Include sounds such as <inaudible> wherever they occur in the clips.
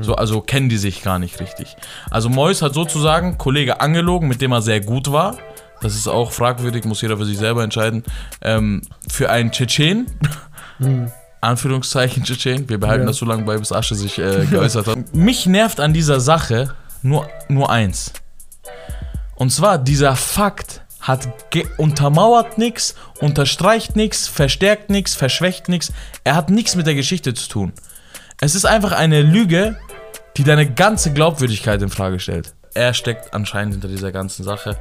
So, also kennen die sich gar nicht richtig. Also Mois hat sozusagen Kollege angelogen, mit dem er sehr gut war. Das ist auch fragwürdig, muss jeder für sich selber entscheiden. Ähm, für einen Tschetschen, <laughs> Anführungszeichen Tschetschen, wir behalten Ja. das so lange bei, bis Asche sich äh, <laughs> geäußert hat. Mich nervt an dieser Sache nur, nur eins. Und zwar, dieser Fakt hat untermauert nichts, unterstreicht nichts, verstärkt nichts, verschwächt nichts. Er hat nichts mit der Geschichte zu tun. Es ist einfach eine Lüge, die deine ganze Glaubwürdigkeit in Frage stellt. Er steckt anscheinend hinter dieser ganzen Sache.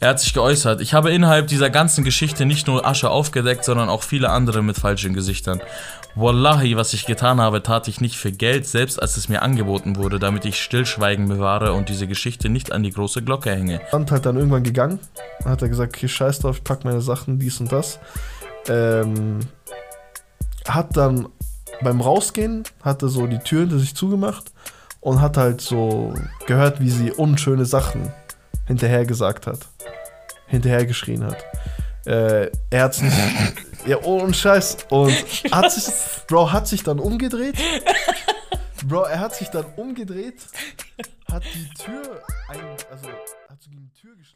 Er hat sich geäußert. Ich habe innerhalb dieser ganzen Geschichte nicht nur Asche aufgedeckt, sondern auch viele andere mit falschen Gesichtern. Wallahi, was ich getan habe, tat ich nicht für Geld, selbst als es mir angeboten wurde, damit ich Stillschweigen bewahre und diese Geschichte nicht an die große Glocke hänge. Und halt dann irgendwann gegangen. Hat er gesagt, okay, scheiß drauf, ich pack meine Sachen, dies und das. Ähm, hat dann beim Rausgehen, hat er so die Tür hinter sich zugemacht und hat halt so gehört, wie sie unschöne Sachen hinterher gesagt hat. Hinterher geschrien hat. Äh, er hat's nicht. ja, ohne Scheiß. Und <laughs> hat sich, Bro hat sich dann umgedreht. Bro, er hat sich dann umgedreht, hat die Tür ein, also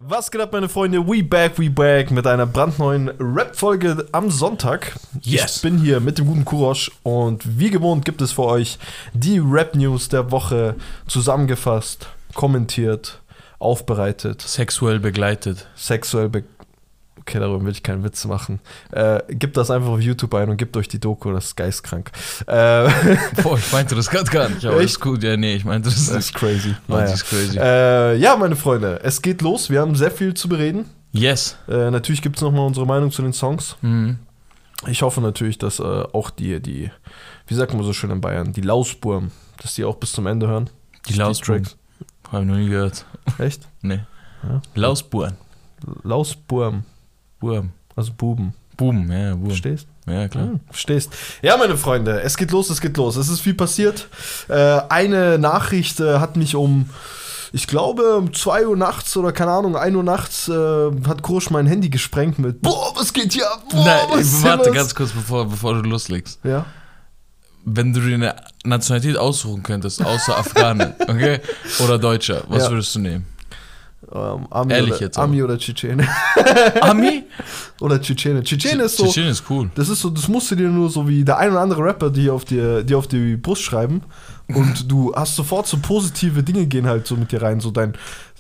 Was geht ab, meine Freunde? We back, we back mit einer brandneuen Rap-Folge am Sonntag. Yes. Ich bin hier mit dem guten Kurosch und wie gewohnt gibt es für euch die Rap-News der Woche zusammengefasst, kommentiert, aufbereitet, Sexuell begleitet. sexuell be Okay, darüber will ich keinen Witz machen. Äh, gebt das einfach auf YouTube ein und gebt euch die Doku, das ist geistkrank. Äh, <laughs> Boah, ich meinte das gerade gar nicht, aber Echt? ist gut. Ja, nee, ich meinte das das nicht. ist crazy. <laughs> Naja. das ist crazy. Äh, ja, meine Freunde, es geht los. Wir haben sehr viel zu bereden. Yes. Äh, natürlich gibt es nochmal unsere Meinung zu den Songs. Mhm. Ich hoffe natürlich, dass äh, auch die, die, wie sagt man so schön in Bayern, die Lausburm, dass die auch bis zum Ende hören. Die Lausbuben. Tracks. Hab ich noch nie gehört. Echt? <laughs> Nee. Ja. Lausburen. Lausburm, Burm. also Buben. Buben, ja, Buben. Verstehst? Ja, klar. Ja, verstehst. Ja, meine Freunde, es geht los, es geht los. Es ist viel passiert. Äh, eine Nachricht äh, hat mich um, ich glaube, um 2 Uhr nachts oder keine Ahnung, 1 Uhr nachts äh, hat Kursch mein Handy gesprengt mit Boah, was geht hier ab? Boah, Nein, was warte los?" ganz kurz, bevor, bevor du loslegst. Ja. Wenn du dir eine Nationalität aussuchen könntest, außer Afghanen, <laughs> okay? Oder Deutscher, was Ja. würdest du nehmen? Ähm, Ami, Ehrlich oder, jetzt aber. Ami oder Tschetschene. <laughs> Ami? oder Tschetschene. Tschetschene ist so. Tschetschen ist cool. Das ist so, das musst du dir nur so wie der ein oder andere Rapper, die auf die, die auf die Brust schreiben. Und du hast sofort so positive Dinge gehen halt so mit dir rein. So dein,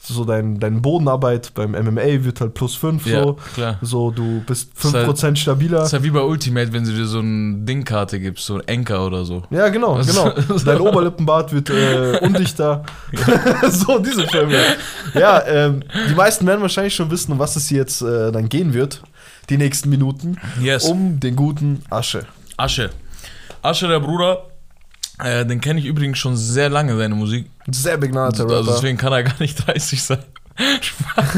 so dein, dein Bodenarbeit beim MMA wird halt plus 5 Ja, so. klar. So, du bist ist halt- 5% stabiler. Das ist ja wie bei Ultimate, wenn sie dir so eine Dingkarte gibst, so ein Enker oder so. Ja, genau, Was- genau. <laughs> Dein Oberlippenbart wird äh, <laughs> undichter. <laughs> so, diese Filme. Ja, ähm, die meisten werden wahrscheinlich schon wissen, um was es hier jetzt äh, dann gehen wird. Die nächsten Minuten. Yes. Um den guten Asche. Asche. Asche, der Bruder, äh, den kenne ich übrigens schon sehr lange, seine Musik. Sehr begnadeter Also Rapper. deswegen kann er gar nicht <laughs> 30 sein. Spaß.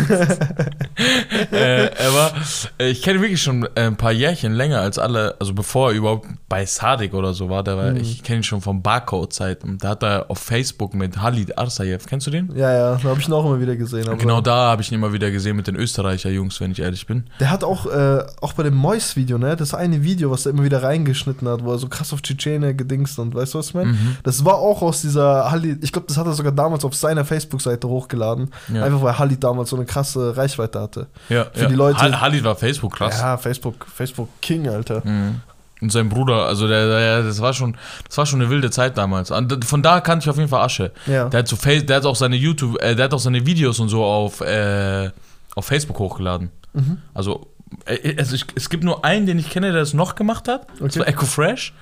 äh, er war, ich kenne ihn wirklich schon äh, ein paar Jährchen länger als alle, also bevor er überhaupt bei Sadik oder so war, der war Mhm. ich kenne ihn schon von Barcode-Zeiten. Da hat er auf Facebook mit Halid Arsayev, kennst du den? Ja, ja, da habe ich ihn auch immer wieder gesehen. Genau da habe ich ihn immer wieder gesehen mit den Österreicher Jungs, wenn ich ehrlich bin. Der hat auch, äh, auch bei dem Mois-Video, ne, das eine Video, was er immer wieder reingeschnitten hat, wo er so krass auf Tschetschene gedingst und weißt du, was meine? Mhm. Das war auch aus dieser Halli, ich glaube, das hat er sogar damals auf seiner Facebook-Seite hochgeladen, Ja. einfach weil Halli damals so eine krasse Reichweite hatte. Ja, Für ja. die Leute- Hal- Halid war Facebook krass. Ja, Facebook, Facebook King, Alter. Mhm. Und sein Bruder, also der, der, das war schon, das war schon eine wilde Zeit damals. Von da kannte ich auf jeden Fall Asche. Ja. Der hat so Face, der hat auch seine YouTube, äh, der hat auch seine Videos und so auf, äh, auf Facebook hochgeladen. Mhm. Also, äh, also ich, es gibt nur einen, den ich kenne, der das noch gemacht hat. Das Okay. war Echo Fresh.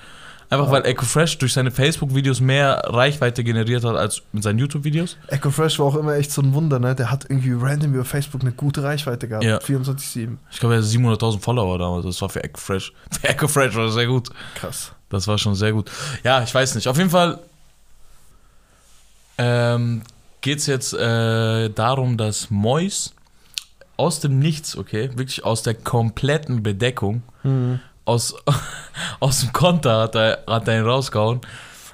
Einfach weil Echo Fresh durch seine Facebook-Videos mehr Reichweite generiert hat als mit seinen YouTube-Videos. Echo Fresh war auch immer echt so ein Wunder, ne? Der hat irgendwie random über Facebook eine gute Reichweite gehabt. Ja. 24-7. Ich glaube, er hat 700.000 Follower damals. Das war für Echo Fresh. <laughs> Für Echo Fresh war das sehr gut. Krass. Das war schon sehr gut. Ja, ich weiß nicht. Auf jeden Fall ähm, geht es jetzt äh, darum, dass Mois aus dem Nichts, okay, wirklich aus der kompletten Bedeckung, Mhm. Aus, <laughs> aus dem Konter hat er, hat er ihn rausgehauen,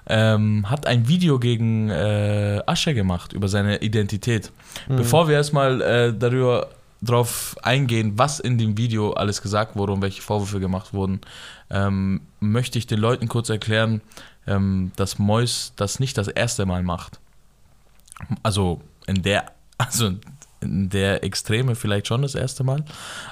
ähm, hat ein Video gegen äh, Asche gemacht über seine Identität. Bevor wir erstmal äh, darüber drauf eingehen, was in dem Video alles gesagt wurde und welche Vorwürfe gemacht wurden, ähm, möchte ich den Leuten kurz erklären, ähm, dass Mois das nicht das erste Mal macht. Also in der, <laughs> also in der Extreme vielleicht schon das erste Mal.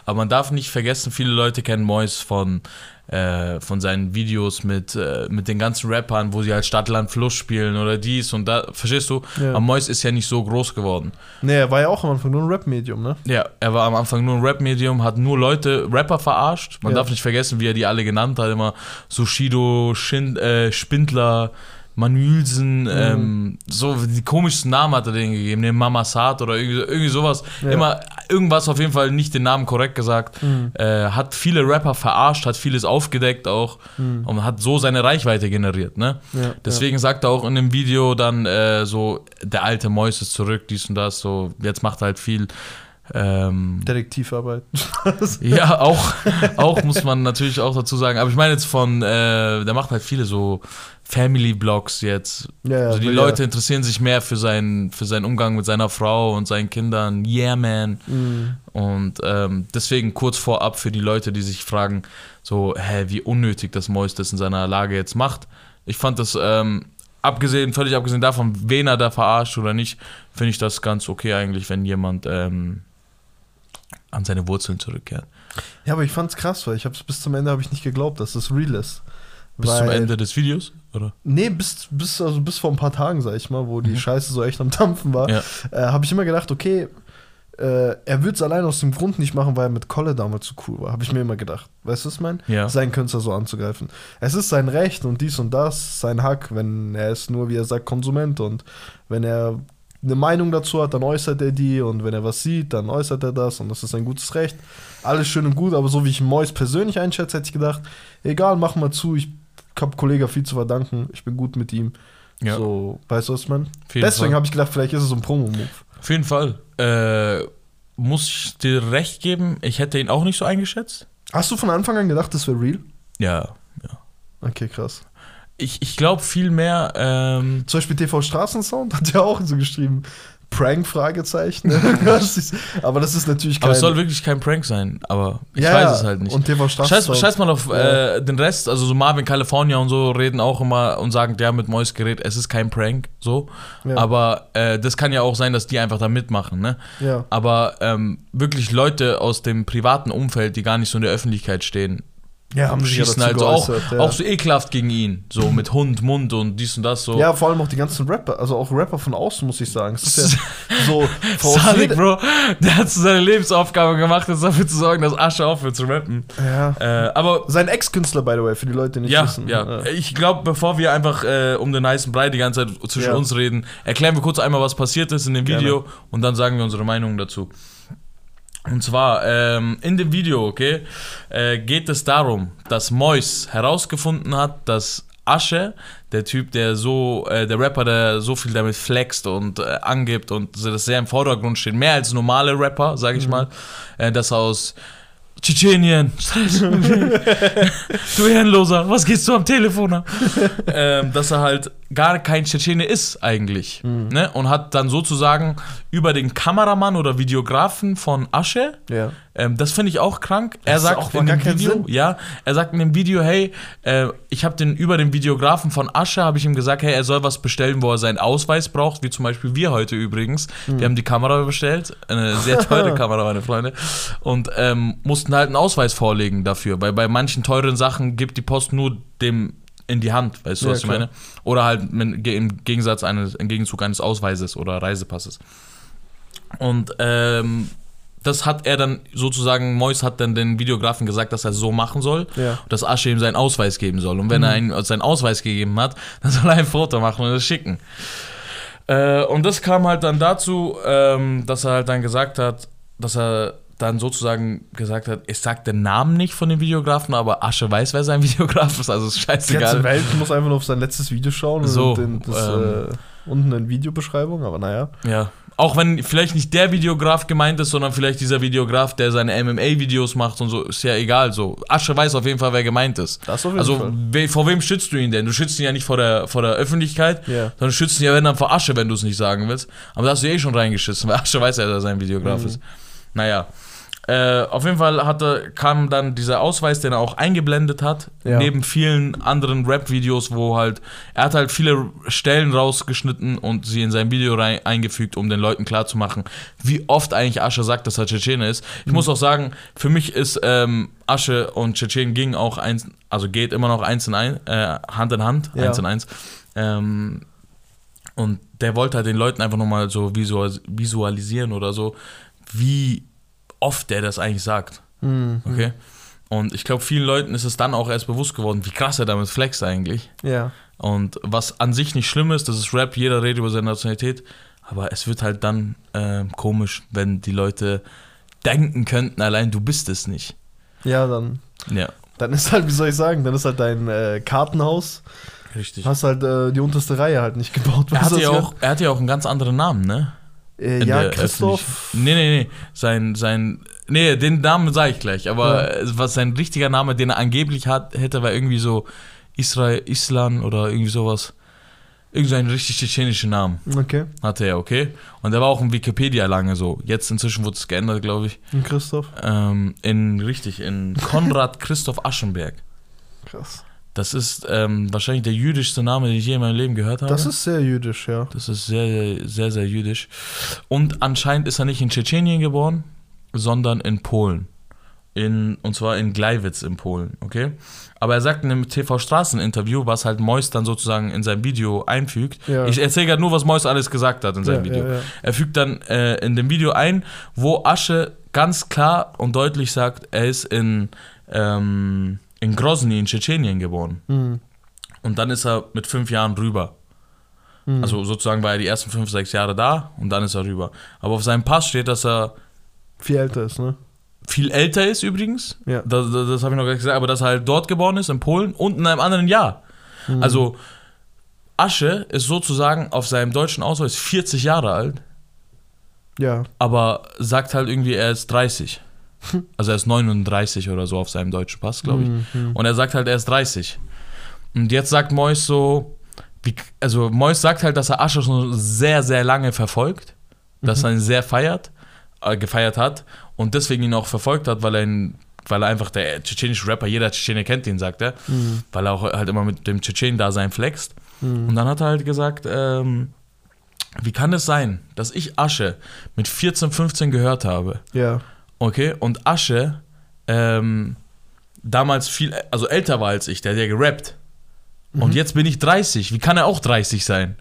Aber man darf nicht vergessen, viele Leute kennen Mois von, äh, von seinen Videos mit, äh, mit den ganzen Rappern, wo sie halt Stadtland Fluss spielen oder dies und da. Verstehst du? Ja. Aber Mois ist ja nicht so groß geworden. Nee, er war ja auch am Anfang nur ein Rap-Medium, ne? Ja, er war am Anfang nur ein Rap-Medium, hat nur Leute, Rapper verarscht. Man Ja. darf nicht vergessen, wie er die alle genannt hat. Immer Sushido, Schind, äh, Spindler, Manülsen, Mhm. ähm, so die komischsten Namen hat er denen gegeben, den Mama Saad oder irgendwie, irgendwie sowas. Ja. Immer irgendwas auf jeden Fall nicht den Namen korrekt gesagt. Mhm. Äh, hat viele Rapper verarscht, hat vieles aufgedeckt auch Mhm. und hat so seine Reichweite generiert, ne? Ja, Deswegen sagt er auch in dem Video dann äh, so, der alte Mäus ist zurück, dies und das, so, jetzt macht er halt viel. Ähm, ja. Detektivarbeit. <laughs> ja, auch, auch muss man natürlich auch dazu sagen. Aber ich meine jetzt von, äh, der macht halt viele so Family-Blogs jetzt. Ja, ja, also die will Leute ja. interessieren sich mehr für seinen, für seinen Umgang mit seiner Frau und seinen Kindern. Yeah, man. Mhm. Und ähm, deswegen kurz vorab für die Leute, die sich fragen, so, hä, wie unnötig das Mois das in seiner Lage jetzt macht. Ich fand das, ähm, abgesehen, völlig abgesehen davon, wen er da verarscht oder nicht, finde ich das ganz okay eigentlich, wenn jemand ähm, an seine Wurzeln zurückkehrt. Ja, aber ich fand's krass, weil ich hab's bis zum Ende habe ich nicht geglaubt, dass das real ist. Bis weil, zum Ende des Videos, oder? Nee, bis, bis, also bis vor ein paar Tagen, sag ich mal, wo die Scheiße so echt am Dampfen war, Mhm. Ja. äh, habe ich immer gedacht, okay, äh, er würde es allein aus dem Grund nicht machen, weil er mit Kolle damals so cool war. Habe ich mir immer gedacht. Weißt du, was ich meine? Ja. Sein Künstler so anzugreifen. Es ist sein Recht und dies und das, sein Hack, wenn er ist nur, wie er sagt, Konsument und wenn er eine Meinung dazu hat, dann äußert er die und wenn er was sieht, dann äußert er das und das ist ein gutes Recht. Alles schön und gut, aber so wie ich Mois persönlich einschätze, hätte ich gedacht, egal, mach mal zu, ich hab Kollege viel zu verdanken, ich bin gut mit ihm. Ja. So, weißt du, was ich meine? Deswegen habe ich gedacht, vielleicht ist es so ein Promo-Move. Auf jeden Fall. Äh, muss ich dir recht geben, ich hätte ihn auch nicht so eingeschätzt. Hast du von Anfang an gedacht, das wäre real? Ja, ja. Okay, krass. Ich, ich glaube viel mehr, ähm, Zum Beispiel TV Straßensound hat ja auch so geschrieben, Prank, Fragezeichen. <laughs> <laughs> Aber das ist natürlich kein... aber es soll wirklich kein Prank sein, aber ich Ja, weiß es halt nicht. Und TV Scheiß, scheiß mal auf Ja. äh, den Rest, also so Marvin California und so reden auch immer und sagen, der mit Mois Gerät, es ist kein Prank, so. Ja. Aber äh, das kann ja auch sein, dass die einfach da mitmachen, ne? Ja. Aber ähm, wirklich Leute aus dem privaten Umfeld, die gar nicht so in der Öffentlichkeit stehen, Ja, haben ja schießen halt so auch, ja. auch so ekelhaft gegen ihn. So mit Hund, Mund und dies und das so. Ja, vor allem auch die ganzen Rapper, also auch Rapper von außen, muss ich sagen. Es ist ja so. <laughs> jede- Bro, der hat so seine Lebensaufgabe gemacht, jetzt dafür zu sorgen, dass Asche aufhört zu rappen. Ja. Äh, aber Sein Ex-Künstler, by the way, für die Leute, die nicht ja, wissen. ja, ich glaube, bevor wir einfach äh, um den heißen Brei die ganze Zeit zwischen Ja. uns reden, erklären wir kurz einmal, was passiert ist in dem Gerne. Video und dann sagen wir unsere Meinung dazu. Und zwar, ähm, in dem Video, okay, äh, geht es darum, dass Mois herausgefunden hat, dass Asche, der Typ, der so, äh, der Rapper, der so viel damit flext und äh, angibt und so, das sehr im Vordergrund steht, mehr als normale Rapper, sage ich mal, äh, dass aus Tschetschenien, <laughs> du Ehrenloser, was gehst du am Telefon ab? <laughs> ähm, dass er halt gar kein Tschetschene ist eigentlich. Ne? Und hat dann sozusagen über den Kameramann oder Videografen von Asche, Ja. Ähm, das finde ich auch krank. Er Das sagt auch in dem Video, ja, er sagt in dem Video, hey, äh, ich habe den über den Videografen von Asche habe ich ihm gesagt, hey, er soll was bestellen, wo er seinen Ausweis braucht, wie zum Beispiel wir heute übrigens. Hm. Wir haben die Kamera bestellt, eine sehr teure <laughs> Kamera, meine Freunde, und ähm, mussten halt einen Ausweis vorlegen dafür, weil bei manchen teuren Sachen gibt die Post nur dem in die Hand, weißt du, Ja, was ich klar. meine? Oder halt im Gegensatz eines, im Gegenzug eines Ausweises oder Reisepasses. Und ähm, das hat er dann sozusagen, Mois hat dann den Videografen gesagt, dass er so machen soll, Ja. dass Asche ihm seinen Ausweis geben soll. Und wenn er ihm seinen Ausweis gegeben hat, <laughs> dann soll er ein Foto machen und es schicken. Äh, und das kam halt dann dazu, ähm, dass er halt dann gesagt hat, dass er dann sozusagen gesagt hat, ich sag den Namen nicht von dem Videografen, aber Asche weiß, wer sein <laughs> Videograf ist, also ist Die ganze scheißegal. Welt muss einfach nur auf sein letztes Video schauen So, und in das, ähm, äh, unten in Videobeschreibung, aber naja. Ja. Auch wenn vielleicht nicht der Videograf gemeint ist, sondern vielleicht dieser Videograf, der seine MMA-Videos macht und so, ist ja egal. So, Asche weiß auf jeden Fall, wer gemeint ist. Das auf jeden Also, Fall. we, vor wem schützt du ihn denn? Du schützt ihn ja nicht vor der, vor der Öffentlichkeit, Ja. sondern schützt ihn ja wenn dann vor Asche, wenn du es nicht sagen willst. Aber da hast du eh schon reingeschissen, weil Asche weiß ja, dass er sein Videograf Mhm. ist. Naja. Äh, auf jeden Fall hatte, kam dann dieser Ausweis, den er auch eingeblendet hat, Ja. neben vielen anderen Rap-Videos, wo halt, er hat halt viele Stellen rausgeschnitten und sie in sein Video rein, eingefügt, um den Leuten klarzumachen, wie oft eigentlich Asche sagt, dass er Tschetschene ist. Ich muss auch sagen, für mich ist ähm, Asche und Tschetschen ging auch eins, also geht immer noch eins in ein, äh, Hand in Hand, Ja. eins in eins. Ähm, und der wollte halt den Leuten einfach nochmal so visualis visualisieren oder so, wie oft der das eigentlich sagt. Mhm. Okay? Und ich glaube, vielen Leuten ist es dann auch erst bewusst geworden, wie krass er damit flext eigentlich. Ja. Und was an sich nicht schlimm ist, das ist Rap, jeder redet über seine Nationalität, aber es wird halt dann ähm, komisch, wenn die Leute denken könnten, allein du bist es nicht. Ja, dann, Ja, dann ist halt, wie soll ich sagen, dann ist halt dein äh, Kartenhaus, richtig. hast halt äh, die unterste Reihe halt nicht gebaut. Er weißt hat, du, ja auch, er hat ja auch einen ganz anderen Namen, ne? Äh, in ja, Christoph. Nee, nee, nee. Sein, sein. Nee, den Namen sage ich gleich. Aber Ja. was sein richtiger Name, den er angeblich hat, hätte, war irgendwie so Israel, Islan oder irgendwie sowas. Irgend so einen richtig tschetschenischen Namen Okay, hatte er, okay? Und der war auch in Wikipedia lange so. Jetzt inzwischen wurde es geändert, glaube ich. und Christoph. Ähm, in, richtig, in Konrad <laughs> Christoph Aschenberg. Krass. Das ist ähm, wahrscheinlich der jüdischste Name, den ich je in meinem Leben gehört habe. Das ist sehr jüdisch, ja. Das ist sehr, sehr, sehr, sehr jüdisch. Und anscheinend ist er nicht in Tschetschenien geboren, sondern in Polen. In, und zwar in Gleiwitz in Polen, okay? Aber er sagt in einem TV-Straßen-Interview, was halt Mois dann sozusagen in sein Video einfügt. Ja. Ich erzähle gerade nur, was Mois alles gesagt hat in seinem Ja, Video. ja. Er fügt dann äh, in dem Video ein, wo Asche ganz klar und deutlich sagt, er ist in, ähm, in Grozny in Tschetschenien geboren. Mhm. Und dann ist er mit fünf Jahren rüber. Mhm. Also sozusagen war er die ersten fünf, sechs Jahre da und dann ist er rüber. Aber auf seinem Pass steht, dass er Viel älter ist, ne? viel älter ist übrigens. Ja. Das, das, das habe ich noch gar nicht gesagt, aber dass er halt dort geboren ist, in Polen und in einem anderen Jahr. Mhm. Also Asche ist sozusagen auf seinem deutschen Ausweis 40 Jahre alt, Ja. aber sagt halt irgendwie, er ist 30. <laughs> Also er ist 39 oder so auf seinem deutschen Pass, glaube ich. Mhm. Und er sagt halt, er ist 30. Und jetzt sagt Mois so, wie, also Mois sagt halt, dass er Asche schon sehr, sehr lange verfolgt, dass er ihn sehr feiert, äh, gefeiert hat und deswegen ihn auch verfolgt hat, weil er ihn, weil er einfach der tschetschenische Rapper, jeder Tschetschene kennt ihn, sagt er, Mhm. weil er auch halt immer mit dem Tschetschenen-Dasein flext. Mhm. Und dann hat er halt gesagt, ähm, wie kann es sein, dass ich Asche mit 14, 15 gehört habe Ja. Okay, und Asche ähm, damals viel, also älter war als ich, der hat ja gerappt. Und jetzt bin ich 30. Wie kann er auch 30 sein?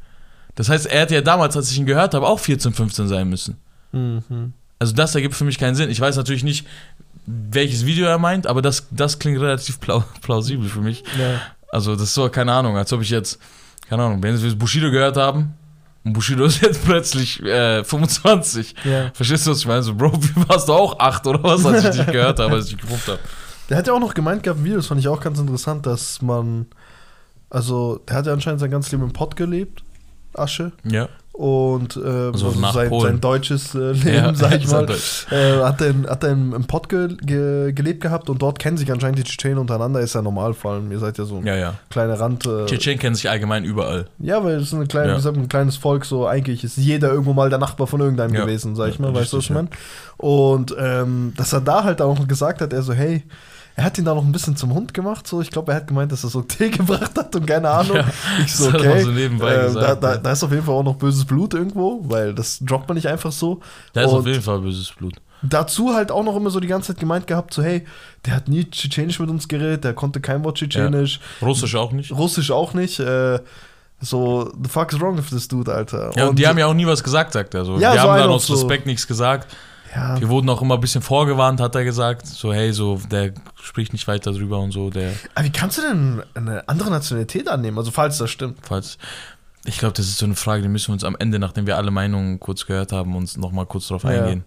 Das heißt, er hätte ja damals, als ich ihn gehört habe, auch 14, 15 sein müssen. Mhm. Also das ergibt für mich keinen Sinn. Ich weiß natürlich nicht, welches Video er meint, aber das, das klingt relativ plau <laughs> plausibel für mich. Ja. Also das ist so, keine Ahnung, als ob ich jetzt, keine Ahnung, wenn wir Bushido gehört haben und Bushido <laughs> ist jetzt plötzlich äh, 25. ja. Verstehst du, was ich meine? So, Bro, <laughs> wie warst du auch acht oder was, als ich dich gehört habe, als ich dich gerufen habe? Der hat ja auch noch gemeint gehabt im Video, das fand ich auch ganz interessant, dass man, also, der hat ja anscheinend sein ganzes Leben im Pott gelebt, Asche. Ja. Und ähm, Also sein, sein deutsches äh, <laughs> Leben, sag ich mal, äh, hat er, in, hat er im, im Pott ge, ge, gelebt gehabt und dort kennen sich anscheinend die Tschetschenen untereinander, ist ja normal, vor allem, ihr seid ja so ein Ja, ja. kleiner Rand. Äh, Tschetschenen kennen sich allgemein überall. ja, weil es ist eine kleine, Ja. ein kleines Volk, so eigentlich ist jeder irgendwo mal der Nachbar von irgendeinem Ja. gewesen, sag ich Ja, mal, weißt du, was ich meine? Und ähm, dass er da halt auch gesagt hat, er so, hey, er hat ihn da noch ein bisschen zum Hund gemacht, so. Ich glaube, er hat gemeint, dass er so Tee <laughs> gebracht hat und keine Ahnung. Ja, ich so, das hat okay. so nebenbei äh, gesagt, da, da, ja. da ist auf jeden Fall auch noch böses Blut irgendwo, weil das droppt man nicht einfach so. Da ist Und auf jeden Fall böses Blut. dazu halt auch noch immer so die ganze Zeit gemeint gehabt, so, hey, der hat nie Tschetschenisch mit uns geredet, der konnte kein Wort Tschetschenisch, Russisch auch nicht. Russisch auch nicht. Äh, so, the fuck is wrong with this dude, Alter? Ja, und die haben ja auch nie was gesagt, sagt er. So. Ja, die so haben dann aus so. Respekt nichts gesagt. Ja, Wir wurden auch immer ein bisschen vorgewarnt, hat er gesagt. So, hey, so, der spricht nicht weiter drüber und so. Der, Aber wie kannst du denn eine andere Nationalität annehmen? Also, falls das stimmt. falls. Ich glaube, das ist so eine Frage, die müssen wir uns am Ende, nachdem wir alle Meinungen kurz gehört haben, uns nochmal kurz drauf Ja. eingehen.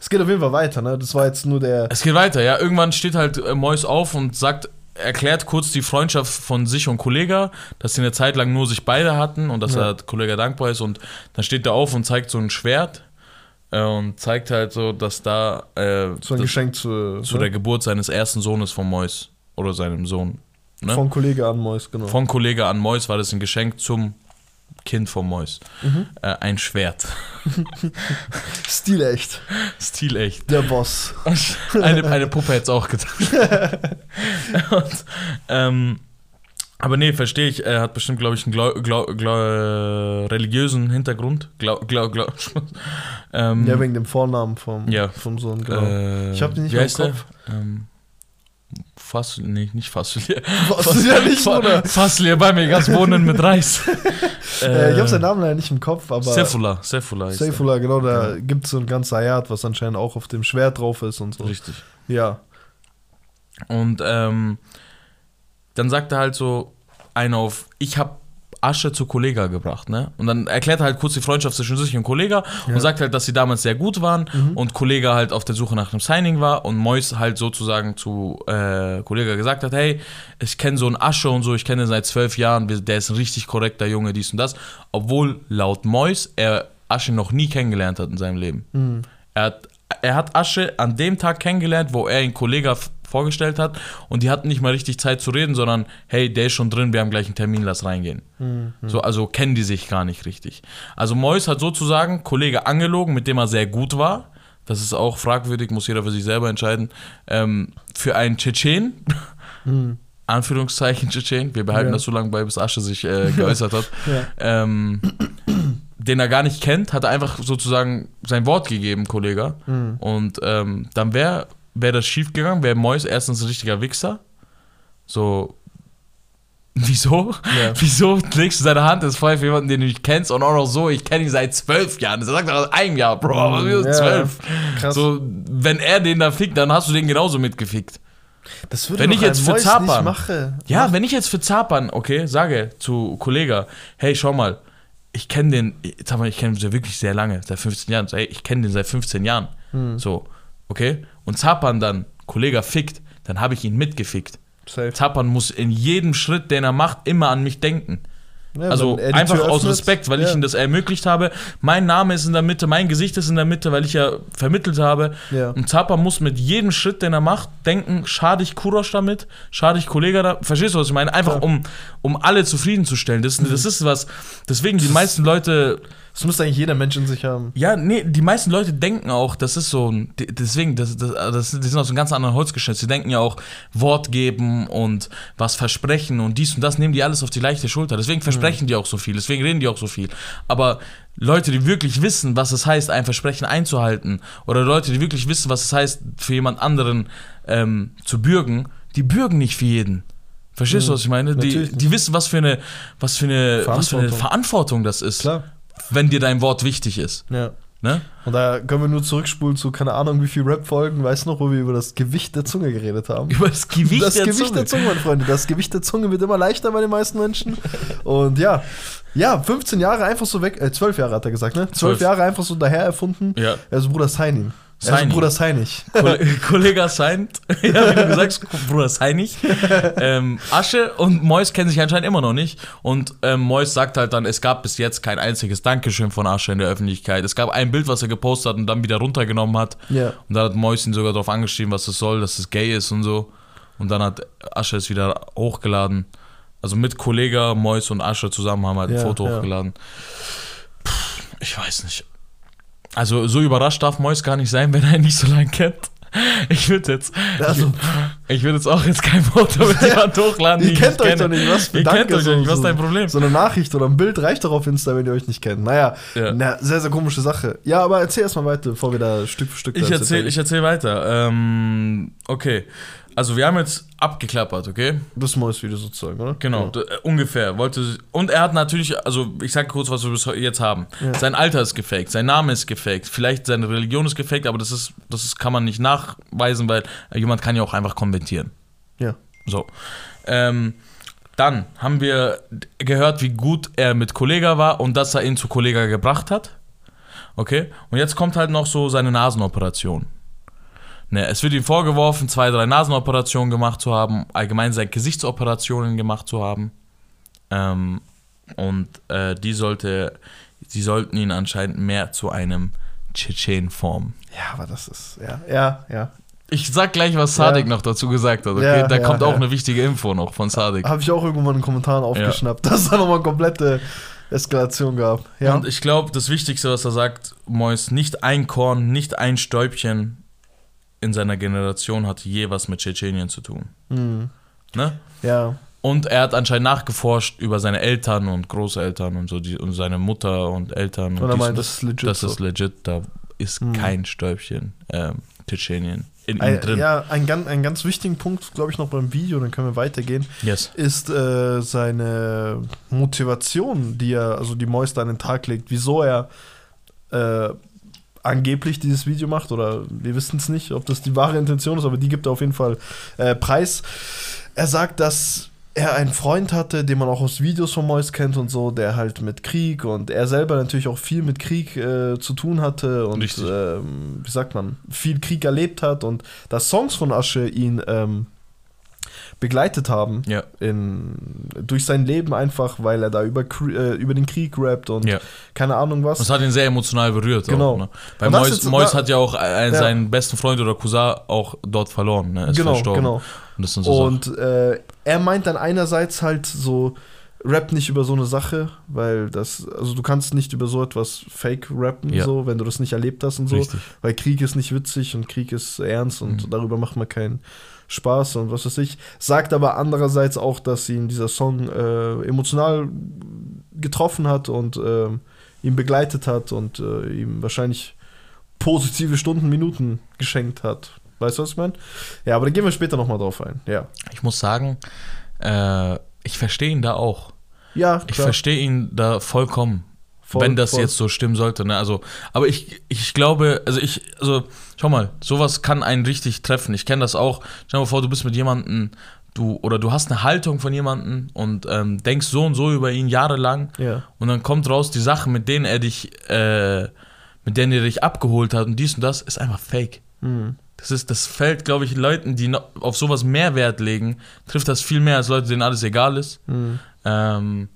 Es geht auf jeden Fall weiter, ne? Das war jetzt nur der. Es geht weiter, ja. Irgendwann steht halt äh, Mois auf und sagt, erklärt kurz die Freundschaft von sich und Kollega, dass sie eine Zeit lang nur sich beide hatten und dass Ja. er Kollega dankbar ist. Und dann steht er auf und zeigt so ein Schwert und zeigt halt so, dass da äh, So ein Geschenk zu, zu ne? der Geburt seines ersten Sohnes von Mois oder seinem Sohn. Ne? von Kollege an Mois, genau. Von Kollege an Mois war das ein Geschenk zum Kind von Mois. Mhm. Äh, ein Schwert. <laughs> Stilecht. Stilecht. Der Boss. <laughs> eine, eine Puppe hätte es auch getan. <laughs> Und, ähm, aber nee, verstehe ich. Er hat bestimmt, glaube ich, einen glau, glau, glau, äh, religiösen Hintergrund. <laughs> Ähm, Ja, wegen dem Vornamen vom, Ja. vom Sohn, genau. äh, Ich hab den nicht mehr im? Kopf. Ähm, Fass, nee, nicht Fasselier. Ja nicht, Bruder. Fasselier bei mir, ganz Bohnen mit Reis. <laughs> Äh, ich habe seinen Namen leider nicht im Kopf, aber. Sefula, Sefula Saifullah, genau, da Ja. gibt es so ein ganzes Ayat, was anscheinend auch auf dem Schwert drauf ist und so. Richtig. Ja. Und ähm, dann sagt er halt so einen auf, ich habe Asche zu Kollega gebracht, ne? Und dann erklärt er halt kurz die Freundschaft zwischen sich und Kollega Ja. und sagt halt, dass sie damals sehr gut waren Mhm. und Kollega halt auf der Suche nach einem Signing war und Mois halt sozusagen zu äh, Kollega gesagt hat, hey, ich kenne so einen Asche und so, ich kenne den seit zwölf Jahren, der ist ein richtig korrekter Junge, dies und das. Obwohl laut Mois er Asche noch nie kennengelernt hat in seinem Leben. Mhm. Er hat, er hat Asche an dem Tag kennengelernt, wo er ihn Kollega vorgestellt hat und die hatten nicht mal richtig Zeit zu reden, sondern hey, der ist schon drin, wir haben gleich einen Termin, lass reingehen. Mhm. So, also kennen die sich gar nicht richtig. Also Mois hat sozusagen Kollege angelogen, mit dem er sehr gut war. Das ist auch fragwürdig, muss jeder für sich selber entscheiden. Ähm, für einen Tschetschen, Mhm. <laughs> Anführungszeichen Tschetschen, wir behalten Ja. das so lange bei, bis Asche sich äh, geäußert hat, <laughs> Ja. ähm, den er gar nicht kennt, hat er einfach sozusagen sein Wort gegeben, Kollege. Mhm. Und ähm, dann wäre wär das schief gegangen, wäre Mois erstens ein richtiger Wichser. So, <laughs> wieso? Ja. <laughs> Wieso legst du deine Hand ins Feuer für jemanden, den du nicht kennst und auch noch so, ich kenne ihn seit zwölf Jahren. Das sagt er aus einem Jahr, Bro, aber wir sind zwölf. Krass. So, wenn er den da fickt, dann hast du den genauso mitgefickt. das würde wenn ich jetzt für Mois Zapan- mache. Ja, wenn ich jetzt für Zapan, okay, sage zu Kollega, hey, schau mal, ich kenne den, wir, ich kenne ihn wirklich sehr lange, seit 15 Jahren. Hey, ich kenne den seit 15 Jahren. Hm. So, okay? Und Zapan dann, Kollega fickt, dann habe ich ihn mitgefickt. Safe. Zapan muss in jedem Schritt, den er macht, immer an mich denken. Ja, Also einfach Tür aus öffnet, Respekt, weil ja. ich ihm das ermöglicht habe. Mein Name ist in der Mitte, mein Gesicht ist in der Mitte, weil ich ja vermittelt habe. Ja. Und Zappa muss mit jedem Schritt, den er macht, denken, schade ich Kurosch damit, schade ich Kollege da. Verstehst du, was ich meine? Einfach um, um alle zufriedenzustellen. Das, das ist was, deswegen die meisten Leute, Das müsste eigentlich jeder Mensch in sich haben. ja, nee, die meisten Leute denken auch, das ist so ein, deswegen, das, das, das, die sind aus einem ganz anderen Holz geschnitzt. Die denken ja auch, Wort geben und was versprechen und dies und das nehmen die alles auf die leichte Schulter. Deswegen versprechen die auch so viel, deswegen reden die auch so viel. Aber Leute, die wirklich wissen, was es heißt, ein Versprechen einzuhalten, oder Leute, die wirklich wissen, was es heißt, für jemand anderen ähm, zu bürgen, die bürgen nicht für jeden. Verstehst du, Mhm. was ich meine? Die, die wissen, was für eine, was für eine, was für eine Verantwortung. Verantwortung das ist, Klar. wenn dir dein Wort wichtig ist. Ja. Ne? Und da können wir nur zurückspulen zu, keine Ahnung, wie viel Rap-Folgen, weißt du noch, wo wir über das Gewicht der Zunge geredet haben? Über das Gewicht das der Gewicht Zunge. der Zunge, meine Freunde. Das Gewicht der Zunge wird immer leichter bei den meisten Menschen. Und ja, ja, 15 Jahre einfach so weg, äh, 12 Jahre hat er gesagt, ne? 12 Zwölf. Jahre einfach so daher erfunden. Ja. Also Bruder Seinin. Also. Bruder Seinig. Kolle- <laughs> Kollege Seint, <laughs> ja, wie du gesagt hast, Bruder Seinig. Ähm, Asche und Mois kennen sich anscheinend immer noch nicht. Und ähm, Mois sagt halt dann, es gab bis jetzt kein einziges Dankeschön von Asche in der Öffentlichkeit. Es gab ein Bild, was er gepostet hat und dann wieder runtergenommen hat. Ja. Und dann hat Mois ihn sogar darauf angeschrieben, was es soll, dass es gay ist und so. Und dann hat Asche es wieder hochgeladen. Also mit Kollege, Mois und Asche zusammen haben halt ein Ja, Foto ja. hochgeladen. Puh, ich weiß nicht. Also so überrascht darf Mois gar nicht sein, wenn er ihn nicht so lange kennt. Ich würde jetzt, Also, ich, ich würde jetzt auch jetzt kein Foto mit <laughs> jemand hochladen, ihr kennt euch doch nicht, was für Ihr Danke, kennt euch so- nicht, was ist dein Problem? so eine Nachricht oder ein Bild reicht doch auf Insta, wenn ihr euch nicht kennt. Naja, Ja. na, sehr, sehr komische Sache. Ja, aber erzähl erstmal weiter, bevor wir da Stück für Stück Ich erzähle erzähl weiter. Ähm, okay, also wir haben jetzt abgeklappert, okay? Das Mäusvideo sozusagen, oder? Genau, Ja. äh, ungefähr. Wollte, und er hat natürlich, also ich sage kurz, was wir bis jetzt haben. Ja. Sein Alter ist gefaked, sein Name ist gefaked, vielleicht seine Religion ist gefaked, aber das ist, das ist, kann man nicht nachweisen, weil jemand kann ja auch einfach konvertieren. Ja. So. Ähm, dann haben wir gehört, wie gut er mit Kollega war und dass er ihn zu Kollega gebracht hat. Okay? Und jetzt kommt halt noch so seine Nasenoperation. Ne, es wird ihm vorgeworfen, zwei, drei Nasenoperationen gemacht zu haben, allgemein seine Gesichtsoperationen gemacht zu haben. Ähm, und äh, die sollte, die sollten ihn anscheinend mehr zu einem Tschetschen formen. Ja, aber das ist, ja, ja, ja. Ich sag gleich, was Sadik Ja. noch dazu gesagt hat, okay? Ja, da ja, kommt auch eine wichtige Info noch von Sadik. Habe ich auch irgendwann in den Kommentaren aufgeschnappt, dass da nochmal komplette Eskalation gab. Ja. Und ich glaube, das Wichtigste, was er sagt, Mois, nicht ein Korn, nicht ein Stäubchen in seiner Generation hatte je was mit Tschetschenien zu tun. Mhm. Ne? Ja. Und er hat anscheinend nachgeforscht über seine Eltern und Großeltern und so die, und seine Mutter und Eltern. Und er dies meint, das. ist legit. Das so. ist legit, da ist Hm. kein Stäubchen ähm, Tschetschenien in ihm Ein, drin. ja, ein, ganz, ein ganz wichtigen Punkt, glaube ich, noch beim Video, dann können wir weitergehen, Yes. ist äh, seine Motivation, die er, also die Mois an den Tag legt, wieso er äh, angeblich dieses Video macht, oder wir wissen es nicht, ob das die wahre Intention ist, aber die gibt er auf jeden Fall äh, preis. Er sagt, dass er einen Freund hatte, den man auch aus Videos von Mois kennt und so, der halt mit Krieg und er selber natürlich auch viel mit Krieg äh, zu tun hatte und ähm, wie sagt man, viel Krieg erlebt hat und dass Songs von Asche ihn ähm, begleitet haben Ja. in, durch sein Leben einfach, weil er da über, äh, über den Krieg rappt und Ja. keine Ahnung was. Das hat ihn sehr emotional berührt. Genau. Auch, ne? Das Mois, ist- Mois hat ja auch äh, Ja. seinen besten Freund oder Cousin auch dort verloren. Ne? Er Ist genau, verstorben. genau. Und so. Und äh, er meint dann einerseits halt so, rap nicht über so eine Sache, weil das, also du kannst nicht über so etwas fake rappen, Ja. so, wenn du das nicht erlebt hast und so. Richtig. Weil Krieg ist nicht witzig und Krieg ist ernst und Mhm. darüber macht man keinen Spaß und was weiß ich. Sagt aber andererseits auch, dass ihn dieser Song äh, emotional getroffen hat und ähm, ihn begleitet hat und äh, ihm wahrscheinlich positive Stunden, Minuten geschenkt hat. Weißt du, was ich meine? Ja, aber da gehen wir später nochmal drauf ein. Ja. Ich muss sagen, äh, ich verstehe ihn da auch. Ja, Ich klar. verstehe ihn da vollkommen. Voll, wenn das voll. jetzt so stimmen sollte. Ne? Also, aber ich, ich glaube, also ich, also, schau mal, sowas kann einen richtig treffen. Ich kenne das auch. Stell dir mal vor, du bist mit jemandem, du, oder du hast eine Haltung von jemandem und ähm, denkst so und so über ihn jahrelang Ja. und dann kommt raus, die Sachen, mit denen er dich, äh, mit denen er dich abgeholt hat und dies und das, ist einfach fake. Mhm. Das ist, das fällt, glaube ich, Leuten, die auf sowas mehr Wert legen, trifft das viel mehr als Leute, denen alles egal ist. Mhm. Ähm,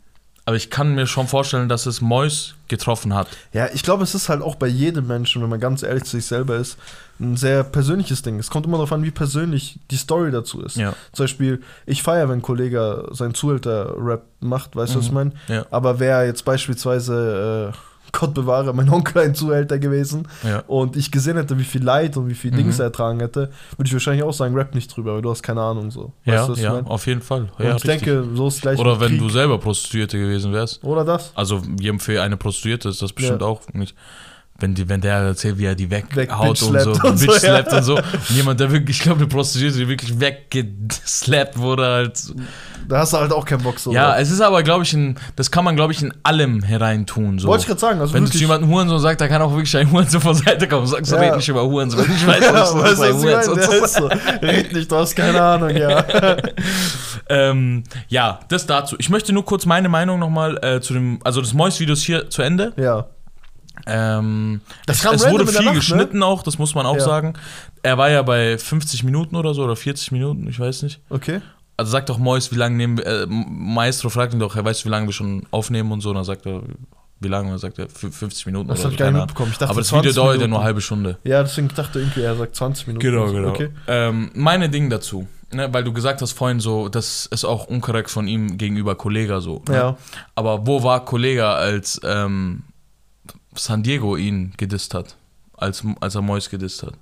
aber ich kann mir schon vorstellen, dass es Mois getroffen hat. Ja, ich glaube, es ist halt auch bei jedem Menschen, wenn man ganz ehrlich zu sich selber ist, ein sehr persönliches Ding. Es kommt immer darauf an, wie persönlich die Story dazu ist. Ja. Zum Beispiel, ich feiere, wenn ein Kollege seinen Zuhälter-Rap macht, weißt du, was ich Mhm. meine? Ja. Aber wäre jetzt beispielsweise, äh, Gott bewahre, mein Onkel ein Zuhälter gewesen Ja. und ich gesehen hätte, wie viel Leid und wie viel Mhm. Dings er ertragen hätte, würde ich wahrscheinlich auch sagen, rap nicht drüber, weil du hast keine Ahnung so. Ja, du, was ich ja, mein? auf jeden Fall. Ja, ich denke, so ist gleich Oder wenn Krieg. du selber Prostituierte gewesen wärst. Oder das? Also für eine Prostituierte ist das bestimmt Ja. auch nicht. Wenn, die, wenn der erzählt, wie er die weghaut Weg- und so, und so, bitch ja. slappt und so. Und jemand, der wirklich, ich glaube, eine Prostituierte, die wirklich weggeslappt wurde, halt. Da hast du halt auch keinen Bock so. Ja, es ist aber, glaube ich, in, das kann man, glaube ich, in allem hereintun. So. Wollte ich gerade sagen, also wenn du zu jemandem Hurensohn sagst, da kann auch wirklich ein Hurensohn von Seite kommen. Sagst du, Ja. red nicht über Hurensohn. Ich weiß, Ja, was ein was meine? Hurensohn Der ist. ist so. Red nicht, du hast keine Ahnung, ja. <laughs> Ähm, ja, das dazu. Ich möchte nur kurz meine Meinung nochmal äh, zu dem, also des Mois-Videos hier zu Ende. ja. Ähm, Das es, kam es wurde viel Nacht, ne? geschnitten auch, das muss man auch Ja. sagen. Er war ja bei 50 Minuten oder so oder 40 Minuten, ich weiß nicht. Okay. Also sagt doch Mois, wie lange nehmen wir, äh, Maestro fragt ihn doch, er weiß, wie lange wir schon aufnehmen und so. Und dann sagt er, wie lange? Und dann sagt er, "Fü- 50 Minuten Das oder hab so. ich gar nicht mitbekommen. Ich dachte, Aber das Video 20 dauert ja nur eine halbe Stunde. Ja, deswegen dachte ich irgendwie, er sagt 20 Minuten. Genau, genau. Okay. Ähm, meine Ding dazu, ne, weil du gesagt hast vorhin so, das ist auch unkorrekt von ihm gegenüber Kollega so. Ne? Ja. Aber wo war Kollega, als ähm, San Diego ihn gedisst hat? Als, als er Mois gedisst hat?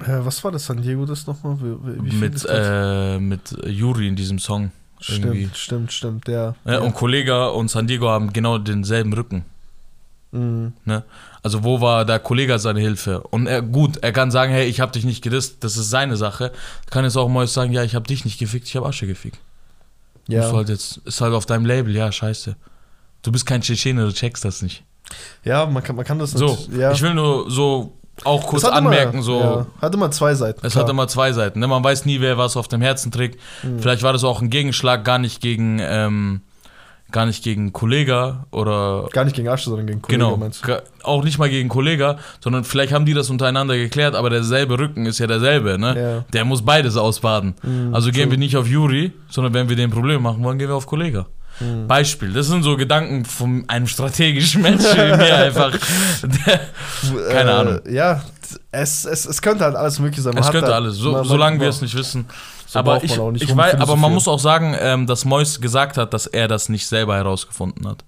Äh, was war das San Diego das nochmal? Wie, wie, mit, äh, mit Yuri in diesem Song. irgendwie. Stimmt, stimmt, stimmt, ja. Ja, Und Kollega und San Diego haben genau denselben Rücken. Mhm. Ne? Also wo war da Kollega seine Hilfe? Und er, gut, er kann sagen, hey, ich hab dich nicht gedisst, das ist seine Sache. Kann jetzt auch Mois sagen, ja, ich hab dich nicht gefickt, ich hab Asche gefickt. Ja. du halt jetzt, ist halt auf deinem Label, ja, scheiße. Du bist kein Tschetschener, du checkst das nicht. ja, man kann, man kann das So, nicht- ja. ich will nur so auch kurz hat immer- anmerken, so, Ja, hat immer zwei Seiten. es klar. hat immer zwei Seiten. Ne? Man weiß nie, wer was auf dem Herzen trägt. Mhm. Vielleicht war das auch ein Gegenschlag, gar nicht gegen, ähm, gar nicht gegen Kollega oder Gar nicht gegen Asche, sondern gegen Kollege, genau, meinst du? auch nicht mal gegen Kollega, sondern vielleicht haben die das untereinander geklärt, aber derselbe Rücken ist ja derselbe, ne? Ja. Der muss beides ausbaden. Mhm, also gehen true. wir nicht auf Juri, sondern wenn wir den Problem machen wollen, gehen wir auf Kollega. Mhm. Beispiel, das sind so Gedanken von einem strategischen Menschen wie mir <laughs> einfach. Der, keine äh, Ahnung. Ja, es, es, es könnte halt alles möglich sein. Man es könnte halt- alles, so, man- man- solange wir man- es nicht wissen. So aber ich, man ich weiß, aber man muss auch sagen, ähm, dass Mois gesagt hat, dass er das nicht selber herausgefunden hat.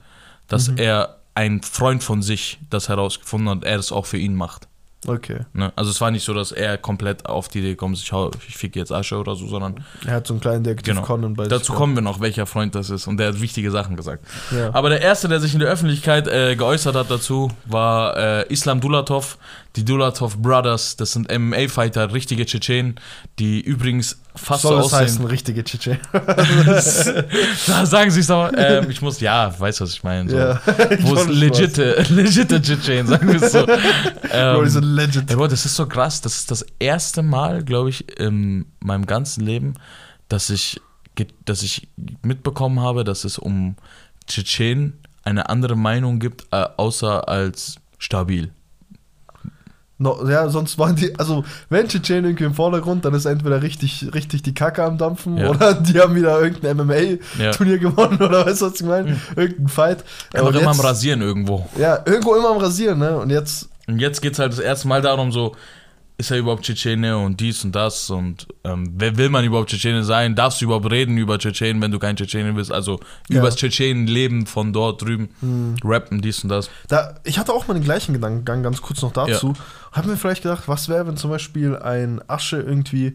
Dass Mhm. er ein Freund von sich das herausgefunden hat und er das auch für ihn macht. Okay. Ne? Also es war nicht so, dass er komplett auf die Idee kommt, ich, hau, ich fick jetzt Asche oder so, sondern Er hat so einen kleinen Detektiv Genau. Conan bei dazu kommen wir noch, welcher Freund das ist und der hat wichtige Sachen gesagt. Ja. Aber der erste, der sich in der Öffentlichkeit äh, geäußert hat dazu, war äh, Islam Dulatov. Die Dulatov Brothers, das sind MMA-Fighter, richtige Tschetschenen, die übrigens fast Soll so das aussehen. heißen, richtige Chiche? <laughs> Da sagen sie es doch. Ähm, ich muss, ja, weiß, was ich meine. So. Ja. <laughs> Wo es Ich weiß <laughs> legite, legite Tschetschenen, sagen wir es so. Bro, ähm, die sind legend. Ey, Bro, das ist so krass. Das ist das erste Mal, glaube ich, in meinem ganzen Leben, dass ich, dass ich mitbekommen habe, dass es um Tschetschenen eine andere Meinung gibt, äh, außer als stabil. No, ja, sonst waren die, also wenn Tschetschenen irgendwie im Vordergrund, dann ist entweder richtig, richtig die Kacke am Dampfen Ja. oder die haben wieder irgendein MMA-Turnier Ja. gewonnen <laughs> oder weißt du, was ich meine? Irgendein Fight. Und immer am jetzt- Rasieren irgendwo. Ja, irgendwo immer am Rasieren, ne? Und jetzt, Und jetzt geht es halt das erste Mal darum, so, ist er überhaupt Tschetschene und dies und das und ähm, wer will man überhaupt Tschetschene sein? Darfst du überhaupt reden über Tschetschenen, wenn du kein Tschetschene bist? Also Ja. übers Tschetschenenleben von dort drüben, hm, rappen, dies und das. da, ich hatte auch mal den gleichen Gedankengang, ganz kurz noch dazu. Hab mir vielleicht gedacht, was wäre, wenn zum Beispiel ein Asche irgendwie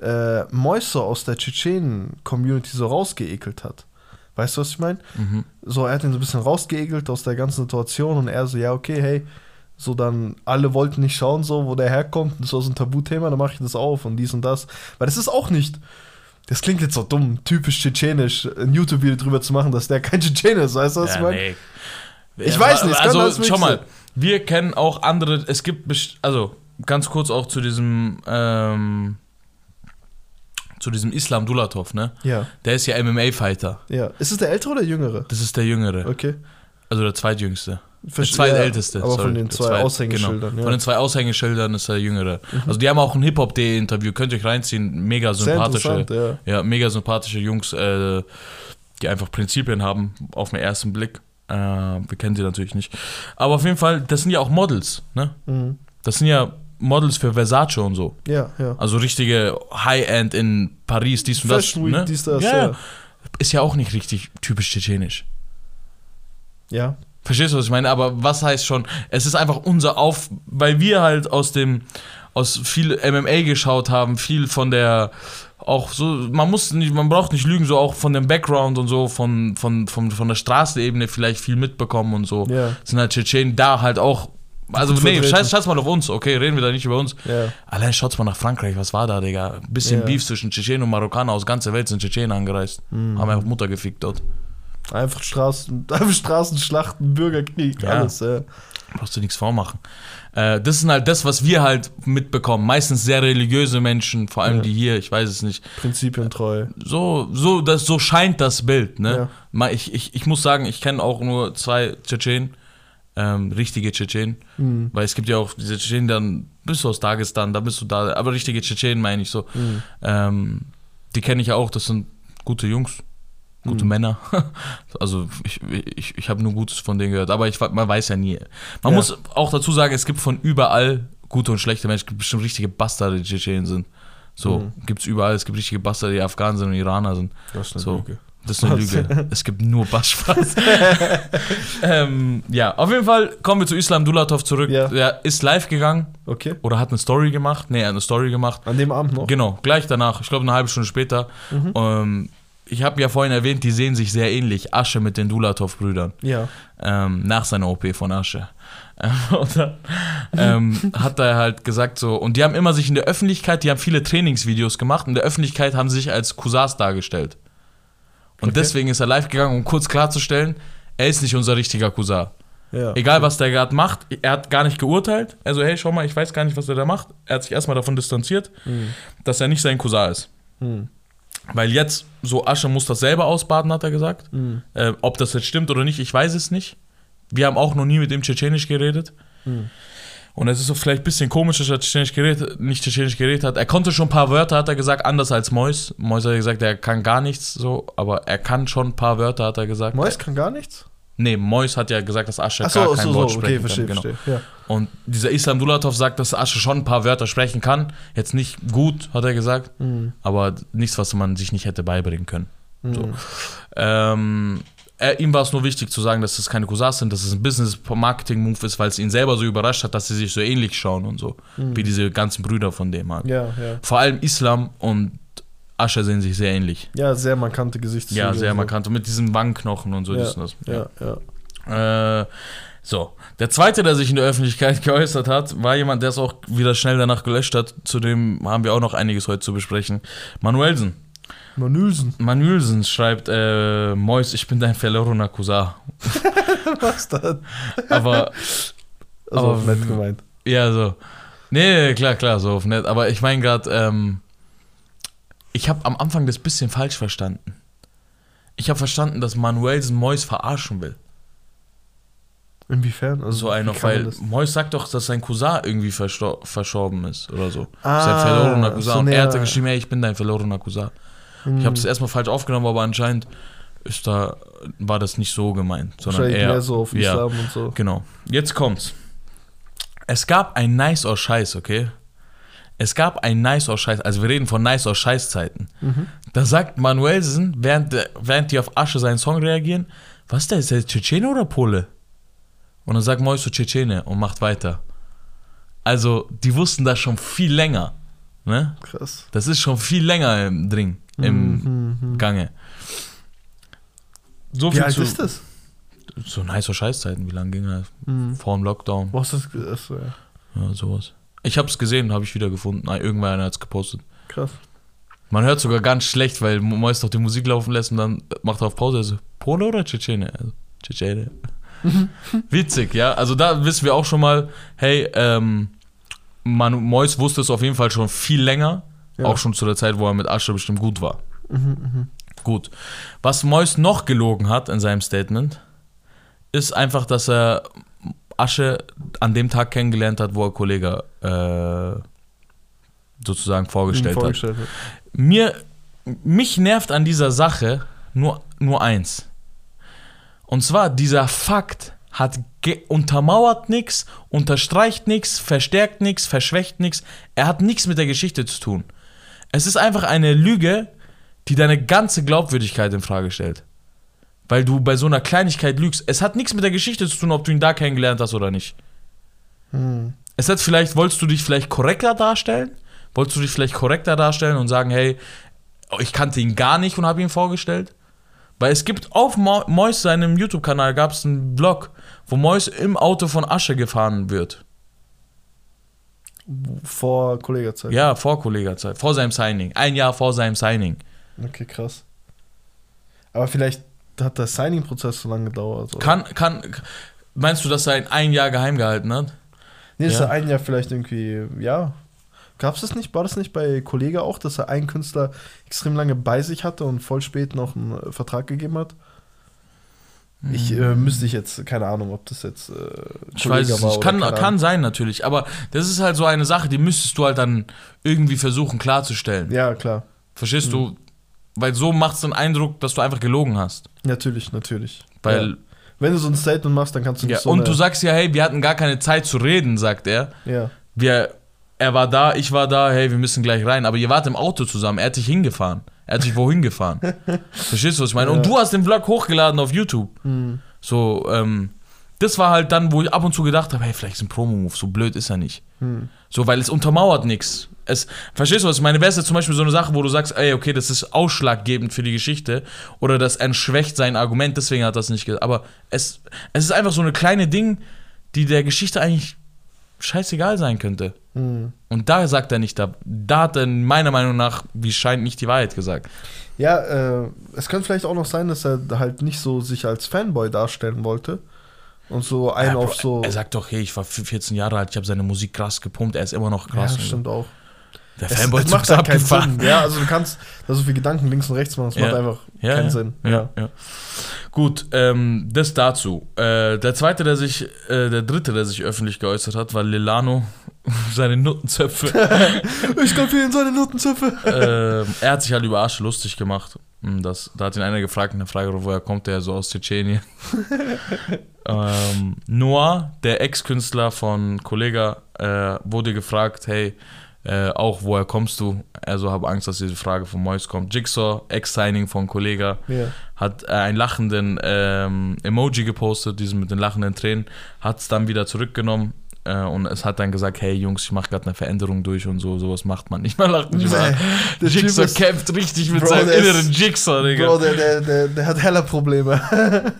äh, Mäuse aus der Tschetschenen-Community so rausgeekelt hat. Weißt du, was ich meine? Mhm. So, er hat ihn so ein bisschen rausgeekelt aus der ganzen Situation und er so, ja, okay, hey, so dann, alle wollten nicht schauen, so, wo der herkommt, das war so ein Tabuthema, dann mache ich das auf und dies und das. Weil das ist auch nicht, das klingt jetzt so dumm, typisch tschetschenisch, ein YouTube-Video drüber zu machen, dass der kein Tschetschene ist, weißt du, was Ja, ich meine? nee. Ich weiß nicht, Also, möglich schau mal, wir kennen auch andere, es gibt, also ganz kurz auch zu diesem, ähm, zu diesem Islam Dulatov, ne? Ja, Der ist ja MMA-Fighter. ja. Ist es der ältere oder jüngere? Das ist der Jüngere, Okay. also der zweitjüngste. Der zweitälteste. Aber sorry, von den zwei zweit- Aushängeschildern, Genau. ja. Mhm. Von den zwei Aushängeschildern ist der Jüngere. Also die haben auch ein Hip-Hop-D-Interview, könnt ihr euch reinziehen. Mega sympathische, ja. ja, mega sympathische Jungs, äh, die einfach Prinzipien haben auf den ersten Blick. Äh, wir kennen sie natürlich nicht. Aber auf jeden Fall, das sind ja auch Models, ne? Mhm. Das sind ja Models für Versace und so. Ja, ja. Also richtige High-End in Paris, dies und das. Fashion Week, ne? dies, das, ja. ja. Ist ja auch nicht richtig typisch tschetschenisch. Ja, Verstehst du, was ich meine? Aber was heißt schon, es ist einfach unser Auf, weil wir halt aus dem, aus viel MMA geschaut haben, viel von der, auch so, man muss nicht, man braucht nicht lügen, so auch von dem Background und so, von, von, von, von der Straßenebene vielleicht viel mitbekommen und so. ja, Sind halt Tschetschenen da halt auch, also nee, scheiß, scheiß mal auf uns, okay, reden wir da nicht über uns. ja. Allein schaut's mal nach Frankreich, was war da, Digga? Ein bisschen Ja. Beef zwischen Tschetschenen und Marokkaner aus ganzer Welt sind Tschetschenen angereist. Mhm. Haben einfach Mutter gefickt dort. Einfach Straßen, <laughs> einfach Straßenschlachten, Bürgerkrieg, Ja. alles, ja. Brauchst du nichts vormachen. Äh, das ist halt das, was wir halt mitbekommen. Meistens sehr religiöse Menschen, vor allem Ja. die hier, ich weiß es nicht. Prinzipientreu. So, so, das, so scheint das Bild, ne? Ja. Ich, ich, ich muss sagen, ich kenne auch nur zwei Tschetschenen, ähm, richtige Tschetschenen. Mhm. Weil es gibt ja auch diese Tschetschenen, dann bist du aus Dagestan, da bist du da, aber richtige Tschetschenen meine ich so. Mhm. Ähm, die kenne ich ja auch, das sind gute Jungs, gute Mhm. Männer. <laughs> also ich, ich, ich habe nur Gutes von denen gehört, aber ich, man weiß ja nie. Man Ja. muss auch dazu sagen, es gibt von überall gute und schlechte Menschen, es gibt bestimmt richtige Bastarde, die Tschetschenen sind. So, Mhm. gibt es überall, es gibt richtige Bastarde, die Afghanen sind und Iraner sind. Das ist eine So. Lüge. Das ist eine Was? Lüge. Es gibt nur Basspaß. <laughs> ähm, ja, auf jeden Fall kommen wir zu Islam Dulatov zurück. Ja. Der ist live gegangen Okay. oder hat eine Story gemacht. Nee, er hat eine Story gemacht. An dem Abend noch? Genau, gleich danach. Ich glaube, eine halbe Stunde später. Mhm. Ähm, ich habe ja vorhin erwähnt, die sehen sich sehr ähnlich. Asche mit den Dulatov-Brüdern. Ja. Ähm, nach seiner OP von Asche. Ähm, <laughs> und dann ähm, hat er halt gesagt so, und die haben immer sich in der Öffentlichkeit, die haben viele Trainingsvideos gemacht, in der Öffentlichkeit haben sie sich als Cousins dargestellt. Und Okay. deswegen ist er live gegangen, um kurz klarzustellen, er ist nicht unser richtiger Cousin. Ja. Egal, was der gerade macht, er hat gar nicht geurteilt. Also, hey, schau mal, ich weiß gar nicht, was er da macht. Er hat sich erstmal davon distanziert, Mhm. dass er nicht sein Cousin ist. Mhm. Weil jetzt, so Asche muss das selber ausbaden, hat er gesagt. Mhm. Äh, ob das jetzt stimmt oder nicht, ich weiß es nicht. Wir haben auch noch nie mit ihm Tschetschenisch geredet. Mhm. Und es ist so vielleicht ein bisschen komisch, dass er Tschetschenisch geredet, nicht Tschetschenisch geredet hat. Er konnte schon ein paar Wörter, hat er gesagt, anders als Mois. Mois hat gesagt, er kann gar nichts so, aber er kann schon ein paar Wörter, hat er gesagt. Mois kann gar nichts? Nee, Mois hat ja gesagt, dass Asche so, gar so, kein so, Wort okay, sprechen verstehe, kann. Genau. verstehe. Ja. Und dieser Islam Dulatov sagt, dass Asche schon ein paar Wörter sprechen kann. Jetzt nicht gut, hat er gesagt, Mhm. aber nichts, was man sich nicht hätte beibringen können. Mhm. Ähm, er, ihm war es nur wichtig zu sagen, dass es keine Cousins sind, dass es ein Business-Marketing-Move ist, weil es ihn selber so überrascht hat, dass sie sich so ähnlich schauen und so. Mhm. Wie diese ganzen Brüder von dem halt. Ja, ja. Vor allem Islam und Asche sehen sich sehr ähnlich. Ja, sehr markante Gesichtszüge. Ja, sehr und so. markant. Und mit diesen Wangenknochen und so. Ja, und das. Ja, ja. Äh, so, der zweite, der sich in der Öffentlichkeit <laughs> geäußert hat, war jemand, der es auch wieder schnell danach gelöscht hat. Zu dem haben wir auch noch einiges heute zu besprechen. Manuelsen. Manülsen. Manuelsen schreibt, äh, Mois, ich bin dein verlorener Cousin. <laughs> Was das? Aber, Also Aber- nett gemeint. ja, so. Nee, klar, klar, so auf nett. Aber ich meine gerade, ähm, ich habe am Anfang das bisschen falsch verstanden. Ich habe verstanden, dass Manuelsen Mois verarschen will. Inwiefern? Also, So ein wie noch, kann man weil Mois sagt doch, dass sein Cousin irgendwie verstor verstorben ist oder so. Ah, sein verlorener Cousin. so und er hat geschrieben, hey, ich bin dein verlorener Cousin. Hm. Ich habe das erstmal falsch aufgenommen, aber anscheinend ist da, war das nicht so gemeint, sondern eher. mehr so auf ja, Islam und so. Genau. Jetzt kommt's. Es gab ein Nice or Scheiß, okay? Es gab ein Nice or Scheiß, also wir reden von Nice or Scheiß Zeiten. Mhm. Da sagt Manuelsen, während, während die auf Asche seinen Song reagieren, was ist der, ist der Tschetschene oder Pole? Und dann sagt Mois so Tschetschene und macht weiter. Also, die wussten das schon viel länger. Ne? Krass. Das ist schon viel länger im Dring, im Mhm, mhm. Gange. So Wie viel alt zu, ist das? So nice Scheißzeiten, wie lange ging das? Mhm. Vor dem Lockdown. Hast du das? Ja, sowas. Ich hab's gesehen, habe ich wieder gefunden. Ah, Irgendwer hat's gepostet. Krass. Man hört sogar ganz schlecht, weil Mois doch die Musik laufen lässt und dann macht er auf Pause. Also, Pole oder Tschetschene? Also, Tschetschene. <laughs> Witzig, ja. Also da wissen wir auch schon mal, hey, ähm, Manu Mois wusste es auf jeden Fall schon viel länger. Ja. Auch schon zu der Zeit, wo er mit Asche bestimmt gut war. Mhm, mhm. Gut. Was Mois noch gelogen hat in seinem Statement, ist einfach, dass er Asche an dem Tag kennengelernt hat, wo er Kollege äh, sozusagen vorgestellt Ihnen hat. vorgestellt hat. Mir, mich nervt an dieser Sache nur, nur eins. Und zwar, dieser Fakt hat untermauert nichts, unterstreicht nichts, verstärkt nichts, verschwächt nichts. Er hat nichts mit der Geschichte zu tun. Es ist einfach eine Lüge, die deine ganze Glaubwürdigkeit in Frage stellt. Weil du bei so einer Kleinigkeit lügst. Es hat nichts mit der Geschichte zu tun, ob du ihn da kennengelernt hast oder nicht. Mhm. Es hat vielleicht, wolltest du dich vielleicht korrekter darstellen? Wolltest du dich vielleicht korrekter darstellen und sagen, hey, ich kannte ihn gar nicht und habe ihn vorgestellt? Weil es gibt auf Mo Mois seinem YouTube-Kanal gab es einen Vlog, wo Mois im Auto von Asche gefahren wird. Vor Kollegerzeit. Ja, vor Kollegerzeit, vor seinem Signing. Ein Jahr vor seinem Signing. Okay, krass. Aber vielleicht hat der Signing-Prozess so lange gedauert. Oder? Kann, kann, meinst du, dass er ein Jahr geheim gehalten hat? Nee, dass Ja. er ein Jahr vielleicht irgendwie, ja. Gab es das nicht? War das nicht bei Kollege auch, dass er einen Künstler extrem lange bei sich hatte und voll spät noch einen äh, Vertrag gegeben hat? Ich äh, müsste ich jetzt, keine Ahnung, ob das jetzt äh, Ich weiß es nicht. Kann, kann sein natürlich, aber das ist halt so eine Sache, die müsstest du halt dann irgendwie versuchen klarzustellen. Ja, klar. Verstehst Mhm. du? Weil so macht es den Eindruck, dass du einfach gelogen hast. Natürlich, natürlich. Weil, ja. Wenn du so ein Statement machst, dann kannst du ja, nicht so und du sagst ja, hey, wir hatten gar keine Zeit zu reden, sagt er. Ja, Wir, er war da, ich war da, hey, wir müssen gleich rein. Aber ihr wart im Auto zusammen, er hat dich hingefahren. Er hat dich wohin gefahren. <laughs> Verstehst du, was ich meine? Und Ja. du hast den Vlog hochgeladen auf YouTube. hm. So, ähm, das war halt dann, wo ich ab und zu gedacht habe, hey, vielleicht ist ein Promo-Move, so blöd ist er nicht. Hm. So, weil es untermauert nichts. Es, verstehst du, was ich meine? Wäre es jetzt zum Beispiel so eine Sache, wo du sagst, ey, okay, das ist ausschlaggebend für die Geschichte oder das entschwächt sein Argument, deswegen hat das nicht gesagt. Aber es, es ist einfach so eine kleine Ding, die der Geschichte eigentlich scheißegal sein könnte. Hm. Und da sagt er nicht, da, da hat er meiner Meinung nach, wie scheint, nicht die Wahrheit gesagt. Ja, äh, es könnte vielleicht auch noch sein, dass er halt nicht so sich als Fanboy darstellen wollte. Und so einen Ja, auf so. Er sagt doch, hey, ich war 14 Jahre alt, ich habe seine Musik krass gepumpt, er ist immer noch ja, krass. das stimmt auch. Der Fanboy macht halt keinen. Sinn. Ja, also du kannst da so viele Gedanken links und rechts machen, es Ja. macht einfach Ja, keinen ja, Sinn. Ja. Gut, ähm, das dazu. Äh, der zweite, der sich, äh, der dritte, der sich öffentlich geäußert hat, war Lilano. <laughs> Seine Nuttenzöpfe. <laughs> Ich kaufe ihn seine Notenzöpfe. ähm, er hat sich halt über Asche lustig gemacht. Hm, Das, da hat ihn einer gefragt, eine Frage, woher kommt der so aus Tschetschenien? <laughs> ähm, Noah, der Ex-Künstler von Kollega, äh, wurde gefragt, hey, äh, auch woher kommst du? Also habe Angst, dass diese Frage von Mois kommt. Jigsaw, Ex-Signing von Kollega, Ja. hat äh, einen lachenden ähm, Emoji gepostet, diesen mit den lachenden Tränen, hat es dann wieder zurückgenommen äh, und es hat dann gesagt, hey Jungs, ich mache gerade eine Veränderung durch und so, sowas macht man nicht. Man lacht nicht mehr. Nee, Jigsaw kämpft richtig mit Bro, seinem inneren Jigsaw, Digga. Bro, der, der, der, der hat heller Probleme. <laughs>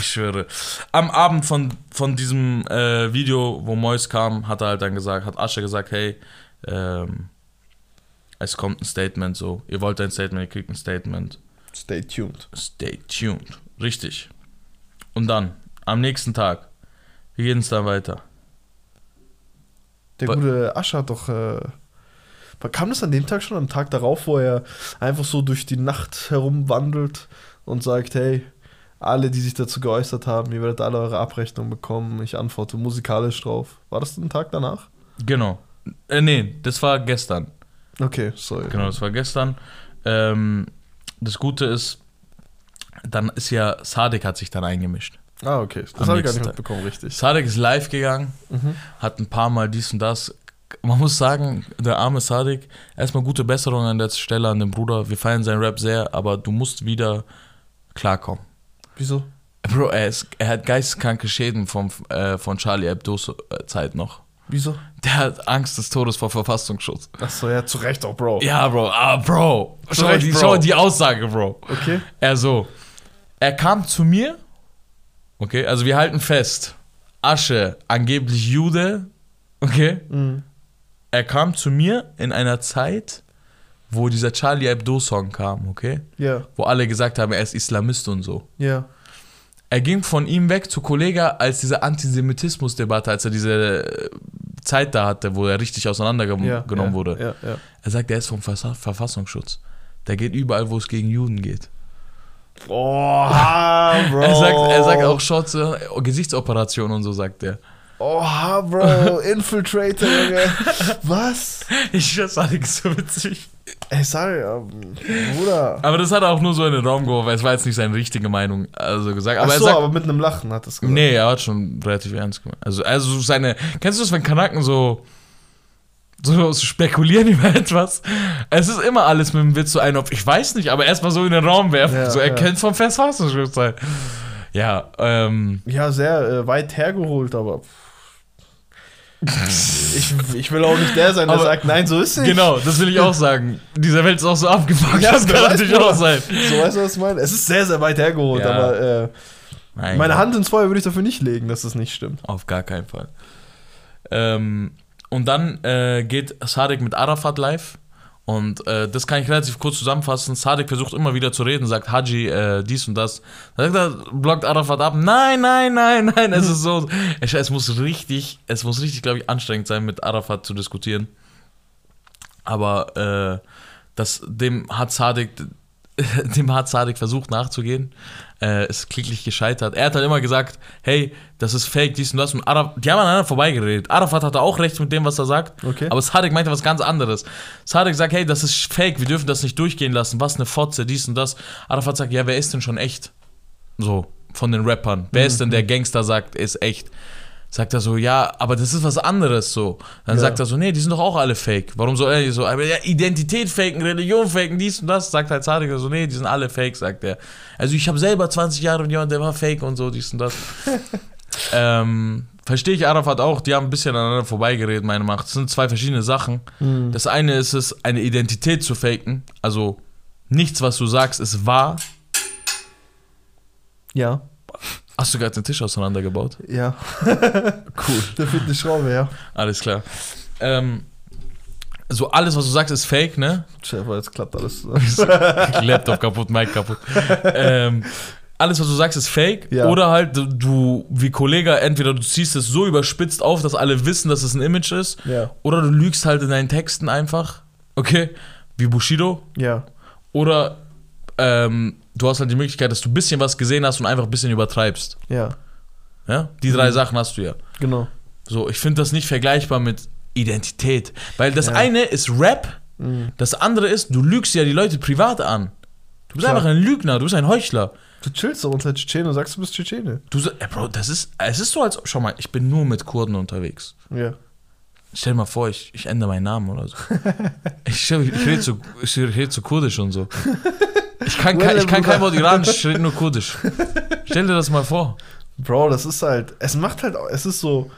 Ich schwöre. Am Abend von, von diesem äh, Video, wo Mois kam, hat er halt dann gesagt, hat Asche gesagt, hey, ähm, es kommt ein Statement so. Ihr wollt ein Statement, ihr kriegt ein Statement. Stay tuned. Stay tuned. Richtig. Und dann, am nächsten Tag, wie geht es dann weiter? Der gute Ascher hat doch. Äh, kam das an dem Tag schon, am Tag darauf, wo er einfach so durch die Nacht herumwandelt und sagt: Hey, alle, die sich dazu geäußert haben, ihr werdet alle eure Abrechnung bekommen. Ich antworte musikalisch drauf. War das ein Tag danach? Genau. Äh, nee, das war gestern. Okay, sorry. Genau, das war gestern. Ähm, das Gute ist, dann ist ja, Sadik hat sich dann eingemischt. Ah, okay. Das habe ich gar nicht mitbekommen, richtig. Sadek ist live gegangen, Mhm. hat ein paar Mal dies und das. Man muss sagen, der arme Sadik, erstmal gute Besserung an der Stelle an den Bruder. Wir feiern seinen Rap sehr, aber du musst wieder klarkommen. Wieso? Bro, er, ist, er hat geisteskranke Schäden vom, äh, von Charlie Hebdo's äh, Zeit noch. Wieso? Der hat Angst des Todes vor Verfassungsschutz. Achso, ja, zu Recht auch, Bro. Ja, Bro, ah, Bro. Schau, Recht, die, Bro. schau die Aussage, Bro. Okay. Er so, er kam zu mir, okay, also wir halten fest, Asche, angeblich Jude, okay, Mhm. er kam zu mir in einer Zeit, wo dieser Charlie Hebdo-Song kam, okay, Ja, wo alle gesagt haben, er ist Islamist und so. ja. Er ging von ihm weg zu Kollega, als diese Antisemitismus-Debatte, als er diese äh, Zeit da hatte, wo er richtig auseinandergenommen ja, ja, wurde. Ja. Er sagt, er ist vom Verfassungsschutz. Der geht überall, wo es gegen Juden geht. Oha, <laughs> Bro. Er sagt, er sagt auch Shots, äh, Gesichtsoperation und so, sagt er. Oha, Bro. Infiltrator, Junge. <laughs> Was? Ich schwör's, Alex, so witzig. Ey, sorry, ähm, Bruder. Aber das hat er auch nur so in den Raum geworfen, es war jetzt nicht seine richtige Meinung, also gesagt. Aber Ach er so, sagt, aber mit einem Lachen hat es gesagt. nee, er hat schon relativ ernst gemeint. Also, also seine, kennst du das, wenn Kanaken so, so, so spekulieren <laughs> über etwas? Es ist immer alles mit dem Witz so ein auf, ich weiß nicht, aber erstmal so in den Raum werfen, Ja, so er ja. kennt vom Verfassungsschutz sein. Ja, ähm, Ja, sehr äh, weit hergeholt, aber. Ich, ich will auch nicht der sein, der Aber- sagt, nein, so ist es nicht. genau, das will ich auch sagen. Dieser Welt ist auch so abgefuckt, Ja, das kann natürlich auch sein. So weißt du, was ich meine? Es ist sehr, sehr weit hergeholt, Ja. aber äh, meine Hand ins Feuer würde ich dafür nicht legen, dass das nicht stimmt. Auf gar keinen Fall. Ähm, und dann äh, geht Sadek mit Arafat live. Und äh, das kann ich relativ kurz zusammenfassen. Sadek versucht immer wieder zu reden, sagt Haji äh, dies und das. Dann sagt er, blockt Arafat ab. Nein, nein, nein, nein. Es ist so. <laughs> Es, es muss richtig, es muss richtig, glaube ich, anstrengend sein, mit Arafat zu diskutieren. Aber äh, das, dem hat Sadek, <laughs> dem hat Sadek versucht nachzugehen. Äh, ist kläglich gescheitert. Er hat halt immer gesagt, hey, das ist fake, dies und das. Und Araf, die haben aneinander vorbeigeredet. Arafat hatte auch recht mit dem, was er sagt. Okay. Aber Sadek meinte was ganz anderes. Sadek sagt, hey, das ist fake, wir dürfen das nicht durchgehen lassen. Was eine Fotze, dies und das. Arafat sagt, ja, wer ist denn schon echt? So, von den Rappern. Wer ist denn der Gangster sagt, ist echt? Sagt er so, ja, aber das ist was anderes so. Dann Ja. sagt er so, nee, die sind doch auch alle fake. Warum soll er so, aber ja, Identität faken, Religion faken, dies und das. Sagt halt Sadek so, nee, die sind alle fake, sagt er. Also ich habe selber 20 Jahre mit jemandem, der war fake und so, dies und das. <laughs> ähm, verstehe ich Arafat auch, die haben ein bisschen aneinander vorbeigeredet, meine Macht. Das sind zwei verschiedene Sachen. Hm. Das eine ist es, eine Identität zu faken. Also nichts, was du sagst, ist wahr. Ja, Hast du gerade den Tisch auseinandergebaut? ja. <laughs> Cool. Der fehlt eine Schraube, ja. Alles klar. Ähm, so alles, was du sagst, ist fake, ne? Schäfer, jetzt klappt alles. <laughs> Laptop kaputt, Mic kaputt. ähm, alles, was du sagst, ist fake. Ja. Oder halt, du- du, wie Kollege, entweder du ziehst es so überspitzt auf, dass alle wissen, dass es ein Image ist. ja, Oder du lügst halt in deinen Texten einfach. Okay? Wie Bushido. ja. Oder ähm, du hast halt die Möglichkeit, dass du ein bisschen was gesehen hast und einfach ein bisschen übertreibst. Ja, Ja? Die drei Mhm. Sachen hast du ja. genau. So, ich finde das nicht vergleichbar mit Identität. Weil das Ja. eine ist Rap, Mhm. das andere ist, du lügst ja die Leute privat an. Du bist Klar. einfach ein Lügner, du bist ein Heuchler. Du chillst doch unter Tschetschenen und sagst, du bist Tschetschene. Du sa- ey, Bro, das ist, es ist so als, schau mal, ich bin nur mit Kurden unterwegs. Ja. Stell dir mal vor, ich, ich ändere meinen Namen oder so. Ich, <laughs> ich, ich rede zu, ich rede zu Kurdisch und so. <laughs> Ich kann, kein, ich kann kein Wort Iranisch, ich rede nur Kurdisch. Stell dir das mal vor. Bro, das ist halt, es macht halt, auch- es ist so,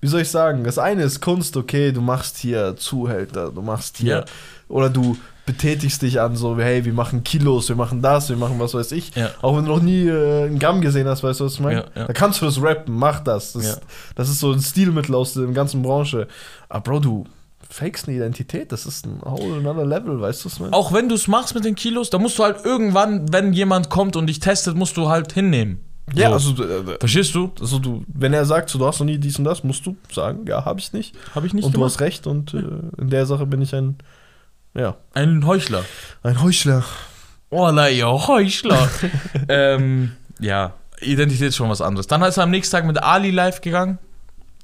wie soll ich sagen, das eine ist Kunst, okay, du machst hier Zuhälter, du machst hier, Ja. oder du betätigst dich an so, hey, wir machen Kilos, wir machen das, wir machen was weiß ich. Ja. Auch wenn du noch nie äh, einen Gramm gesehen hast, weißt du, was ich meine? Ja. Da kannst du das rappen, mach das. Das, das ist so ein Stilmittel aus der ganzen Branche. Aber Bro, du fakest eine Identität, das ist ein whole another level, weißt du, ich meine? Auch wenn du es machst mit den Kilos, da musst du halt irgendwann, wenn jemand kommt und dich testet, musst du halt hinnehmen. Ja, so. also, äh, Verstehst du? also du, wenn er sagt, so, du hast noch nie dies und das, musst du sagen, ja, habe ich nicht. Habe ich nicht und du gemacht. hast recht und äh, in der Sache bin ich ein, ja, Ein Heuchler. ein Heuchler. Oh, na ja, Heuchler. <laughs> ähm, ja, Identität ist schon was anderes. Dann ist er am nächsten Tag mit Ali live gegangen.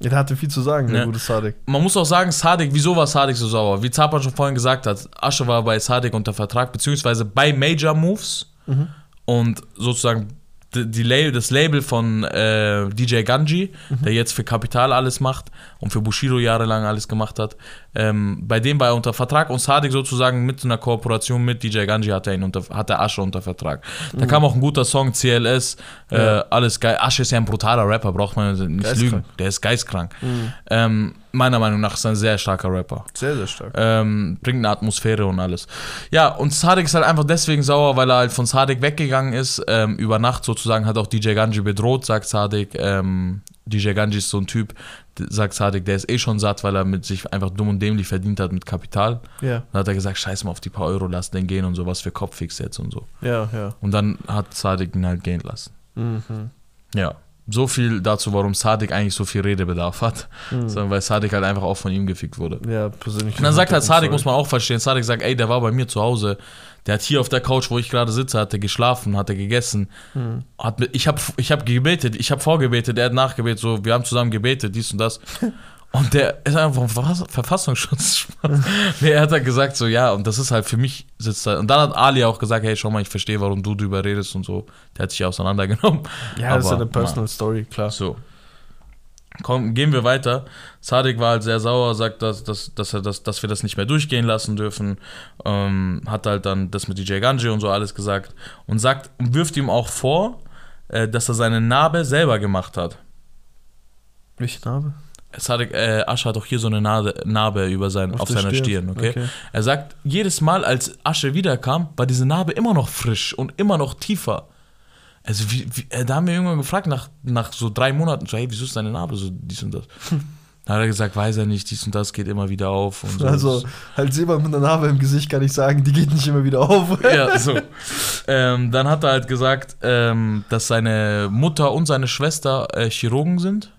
Der hatte viel zu sagen, der Ja. gute Sadek. Man muss auch sagen, Sadik, wieso war Sadik so sauer? Wie Zapan schon vorhin gesagt hat, Asche war bei Sadik unter Vertrag, beziehungsweise bei Major Moves Mhm. und sozusagen die, Label, das Label von äh, DJ Ganji, der jetzt für Kapital alles macht und für Bushido jahrelang alles gemacht hat. Ähm, bei dem war er unter Vertrag und Sadik sozusagen mit einer Kooperation mit DJ Ganji hat er ihn unter, hat er Asche unter Vertrag. Da kam auch ein guter Song, CLS, äh, Ja. alles geil. Asche ist ja ein brutaler Rapper, braucht man nicht Geistkrank. lügen. Der ist geistkrank. Mhm. Ähm, meiner Meinung nach ist er ein sehr starker Rapper. Sehr, sehr stark. Ähm, bringt eine Atmosphäre und alles. Ja, und Sadik ist halt einfach deswegen sauer, weil er halt von Sadik weggegangen ist. Ähm, über Nacht sozusagen hat auch DJ Ganji bedroht, sagt Sadik. DJ Ganji ist so ein Typ, sagt Sadik, der ist eh schon satt, weil er mit sich einfach dumm und dämlich verdient hat mit Kapital. Ja, Dann hat er gesagt, scheiß mal auf die paar Euro, lass den gehen und so, was für Kopffix jetzt und so. ja, ja. Und dann hat Sadik ihn halt gehen lassen. Mhm. Ja. So viel dazu, warum Sadik eigentlich so viel Redebedarf hat. Mhm. Sondern weil Sadik halt einfach auch von ihm gefickt wurde. Ja, persönlich. Und dann sagt halt Sadik, muss man auch verstehen, Sadik sagt, ey, der war bei mir zu Hause, der hat hier auf der Couch, wo ich gerade sitze, hat er geschlafen, hat er gegessen, Mhm. hat ich habe ich hab gebetet, ich habe vorgebetet, er hat nachgebetet, so, wir haben zusammen gebetet, dies und das. <laughs> Und der ist einfach vom Verfass- Verfassungsschutz. <laughs> nee, er hat halt gesagt, so, ja, und das ist halt für mich, sitzt da. Und dann hat Ali auch gesagt, hey, schau mal, ich verstehe, warum du drüber redest und so. Der hat sich auseinandergenommen. Ja, das ist Aber, eine Personal Story, klar. So. Komm, gehen wir weiter. Sadik war halt sehr sauer, sagt, dass, dass, dass, er das, dass wir das nicht mehr durchgehen lassen dürfen. Ähm, hat halt dann das mit DJ Ganji und so alles gesagt. Und sagt, und wirft ihm auch vor, äh, dass er seine Narbe selber gemacht hat. Welche Narbe? Sadik, äh, Asche hat auch hier so eine Narbe, Narbe über sein, auf, der seiner Stirn, okay? okay. Er sagt, jedes Mal, als Asche wiederkam, war diese Narbe immer noch frisch und immer noch tiefer. Also, wie, wie, äh, da haben wir irgendwann gefragt, nach, nach so drei Monaten, so, hey, wieso ist deine Narbe so dies und das? Da hat er gesagt, weiß er nicht, dies und das geht immer wieder auf so. Also, halt jemand mit einer Narbe im Gesicht kann ich sagen, die geht nicht immer wieder auf. ja, so. Ähm, dann hat er halt gesagt, ähm, dass seine Mutter und seine Schwester äh, Chirurgen sind.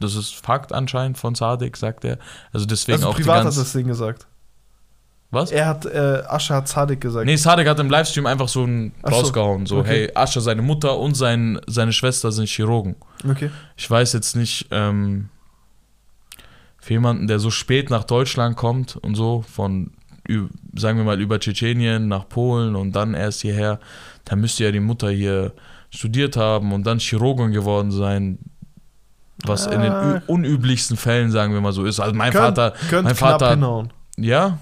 Das ist Fakt anscheinend von Sadik, sagt er. Also deswegen Also auch die privat hat ganze... das Ding gesagt. Was? Er hat, äh, Asche hat Sadek gesagt. Nee, Sadek hat im Livestream einfach so ein Ach so, rausgehauen. So, okay. hey, Asche, seine Mutter und sein, seine Schwester sind Chirurgen. Okay. Ich weiß jetzt nicht, ähm, für jemanden, der so spät nach Deutschland kommt und so, von, sagen wir mal, über Tschetschenien nach Polen und dann erst hierher, da müsste ja die Mutter hier studiert haben und dann Chirurgin geworden sein. Was in den Ah. unüblichsten Fällen, sagen wir mal so, ist. Also mein Könnt- Vater, Könnte mein Vater- hinhauen. ja,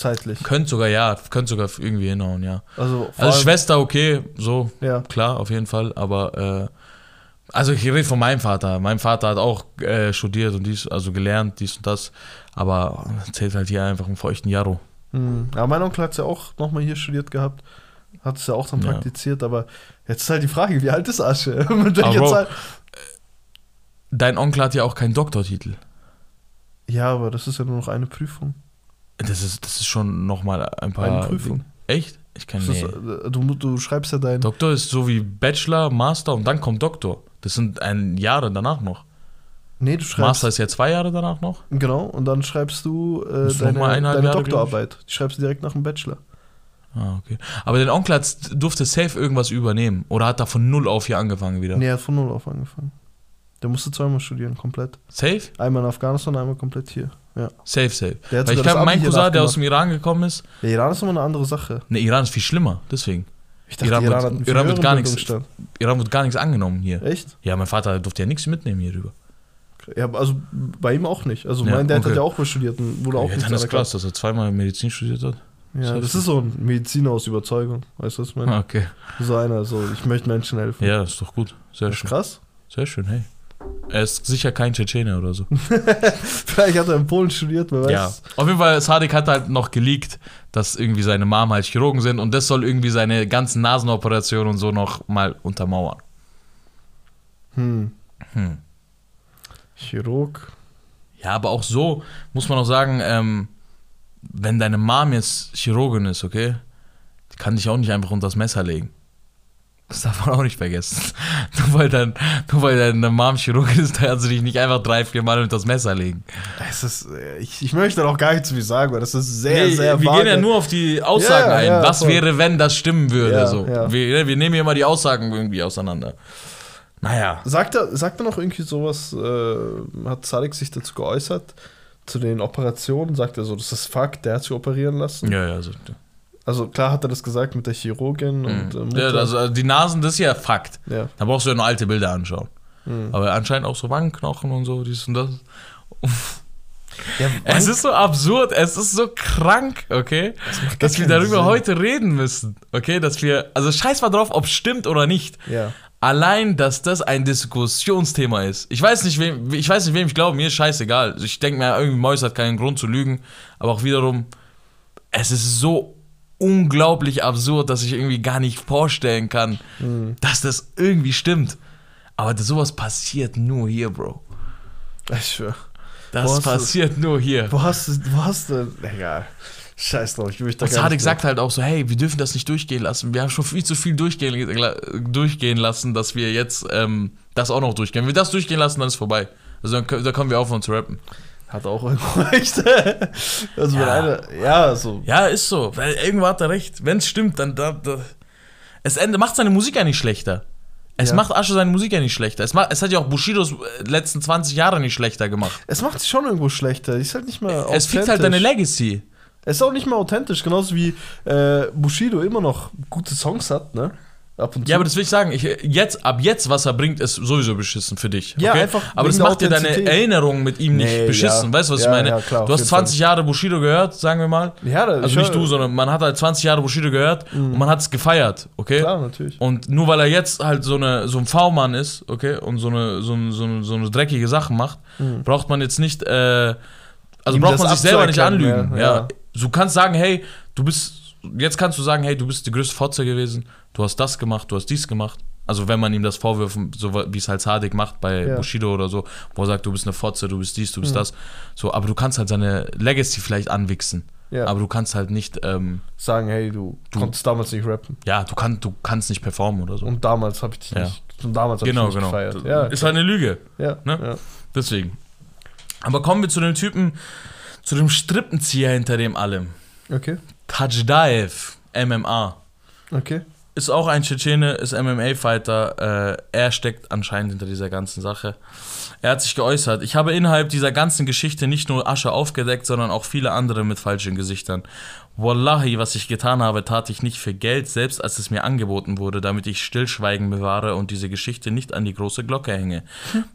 Zeitlich. könnte sogar, ja, könnte sogar irgendwie hinhauen, ja. Also, Also Schwester, okay, so, Ja. klar, auf jeden Fall, aber äh, also ich rede von meinem Vater. Mein Vater hat auch äh, studiert und dies, also gelernt, dies und das, aber zählt halt hier einfach einen feuchten Jarro. Hm. Aber mein Onkel hat es ja auch nochmal hier studiert gehabt. Hat es ja auch dann Ja. praktiziert, aber jetzt ist halt die Frage, wie alt ist Asche? <laughs> Zeit? Dein Onkel hat ja auch keinen Doktortitel. Ja, aber das ist ja nur noch eine Prüfung. Das ist, das ist schon nochmal ein paar. Eine Prüfung. Echt? Ich kann Das nee. äh, du, du schreibst ja dein. Doktor ist so wie Bachelor, Master und dann kommt Doktor. Das sind ein Jahre danach noch. Nee, du schreibst. Master ist ja zwei Jahre danach noch. Genau, und dann schreibst du äh, deine, deine Jahre, Doktorarbeit. Die schreibst du direkt nach dem Bachelor. Ah, okay. Aber dein Onkel hat, durfte safe irgendwas übernehmen. Oder hat da von null auf hier angefangen wieder? Nee, er hat von null auf angefangen. Der musste zweimal studieren, komplett. Safe? Einmal in Afghanistan, einmal komplett hier. Ja. Safe, safe. Weil ich das glaube, mein Cousin, der aus dem Iran gekommen ist, Der Iran ist nochmal eine andere Sache. ne, Iran ist viel schlimmer, deswegen. Ich dachte, Iran, Iran wird, Iran, wird gar nichts. Iran wird gar nichts angenommen hier. Echt? Ja, mein Vater durfte ja nichts mitnehmen hier rüber. Ja, also bei ihm auch nicht. Also Ja, mein Dad okay. hat ja auch mal studiert und wurde auch ja, nicht dann ist krass, dass er zweimal Medizin studiert hat. Ja, das ist so ein Mediziner aus Überzeugung. Weißt du, was ich meine? Ah, okay. So einer, so, ich möchte Menschen helfen. Ja, das ist doch gut. Sehr Das ist schön. krass. Sehr schön, hey. Er ist sicher kein Tschetschener oder so. <laughs> Vielleicht hat er in Polen studiert, wer weiß. Ja. Auf jeden Fall, Sadik hat halt noch geleakt, dass irgendwie seine Mom halt Chirurgen sind und das soll irgendwie seine ganzen Nasenoperationen und so noch mal untermauern. Hm. Hm. Chirurg. Ja, aber auch so muss man auch sagen, ähm, wenn deine Mom jetzt Chirurgin ist, okay, die kann dich auch nicht einfach unter das Messer legen. Das darf man auch nicht vergessen. <laughs> Nur weil, dein, nur weil deine Mom Chirurgin ist, kannst du dich nicht einfach drei, vier Mal unter das Messer legen. Es ist, äh, ich, ich möchte da auch gar nicht zu viel sagen, weil das ist sehr, Nee, sehr wir vage. gehen ja nur auf die Aussagen Ja, ein. ja, Was voll. wäre, wenn das stimmen würde? Ja, so. Wir, wir nehmen hier mal die Aussagen irgendwie auseinander. Naja. Sagt er, sagt er noch irgendwie sowas, äh, hat Sadek sich dazu geäußert, zu den Operationen, sagt er so, das ist Fakt, der hat sich operieren lassen. Ja, ja, so. Also klar hat er das gesagt mit der Chirurgin und äh, Mhm. Mutter. ja, also die Nasen, das ist ja Fakt. ja. Da brauchst du ja nur alte Bilder anschauen. Mhm. Aber anscheinend auch so Wangenknochen und so, dies und das. Ja, Es ist so absurd, es ist so krank, okay? Dass wir darüber Sinn. heute reden müssen, okay? Dass wir, also scheiß mal drauf, ob es stimmt oder nicht. ja. Allein, dass das ein Diskussionsthema ist. Ich weiß nicht, wem, ich weiß nicht, wem ich glaube, mir ist scheißegal. Ich denke mir, irgendwie Mäus hat keinen Grund zu lügen. Aber auch wiederum, es ist so unglaublich absurd, dass ich irgendwie gar nicht vorstellen kann, Mhm. dass das irgendwie stimmt. Aber sowas passiert nur hier, Bro. Ich schwör. Das hast du- passiert nur hier. Wo hast du, wo hast du, egal. Scheiß drauf, ich will mich da gar nicht sagt halt auch so, hey, wir dürfen das nicht durchgehen lassen. Wir haben schon viel zu viel durchgehen, durchgehen lassen, dass wir jetzt ähm, das auch noch durchgehen. Wenn wir das durchgehen lassen, dann ist vorbei. Also dann, dann kommen wir aufhören zu rappen. Hat auch irgendwo <laughs> recht. also Ja. einer, ja, so. Ja, ist so. Weil irgendwo hat er recht. Wenn es stimmt, dann da, da. Es macht seine Musik ja nicht schlechter. Es Ja. macht Asche seine Musik ja nicht schlechter. Es, macht, es hat ja auch Bushidos äh, letzten 20 Jahre nicht schlechter gemacht. Es macht sich schon irgendwo schlechter. Ist halt nicht mehr Es fickt halt deine Legacy. Es ist auch nicht mehr authentisch, genauso wie äh, Bushido immer noch gute Songs hat, ne? Ab und zu. Ja, aber das will ich sagen. Ich, jetzt, ab jetzt, was er bringt, ist sowieso beschissen für dich. Ja, okay? einfach Aber das macht dir deine. Erinnerung mit ihm nicht Nee, beschissen. ja. Weißt du, was Ja, ich meine? ja, klar, du hast jeden 20 Jahre Bushido gehört, sagen wir mal. ja, da, Also ich nicht du, sondern man hat halt 20 Jahre Bushido gehört und man hat es gefeiert, okay? Klar, natürlich. Und nur weil er jetzt halt so, eine, so ein V-Mann ist, okay, und so eine, so, eine, so, eine, so eine dreckige Sachen macht, braucht man jetzt nicht, äh, also Ihm braucht das man sich selber nicht anlügen. ja, Ja, ja. Du kannst sagen, hey, du bist, jetzt kannst du sagen, hey, du bist die größte Fotze gewesen, du hast das gemacht, du hast dies gemacht. Also wenn man ihm das vorwirft, so wie es halt Sadik macht bei Ja. Bushido oder so, wo er sagt, du bist eine Fotze, du bist dies, du bist das. So, aber du kannst halt seine Legacy vielleicht anwichsen. Ja. Aber du kannst halt nicht, ähm, Sagen, hey, du, Du- konntest damals nicht rappen. ja, du, kann, du kannst nicht performen oder so. Und damals habe ich dich Ja. nicht, und damals habe genau, ich dich nicht genau. gefeiert. Ja, ist halt eine Lüge. ja, ne? ja. Deswegen. Aber kommen wir zu dem Typen, zu dem Strippenzieher hinter dem allem. Okay, Tajdaev, MMA. okay. Ist auch ein Tschetschene, ist MMA-Fighter. Äh, er steckt anscheinend hinter dieser ganzen Sache. Er hat sich geäußert. Ich habe innerhalb dieser ganzen Geschichte nicht nur Asche aufgedeckt, sondern auch viele andere mit falschen Gesichtern. Wallahi, was ich getan habe, tat ich nicht für Geld, selbst als es mir angeboten wurde, damit ich Stillschweigen bewahre und diese Geschichte nicht an die große Glocke hänge.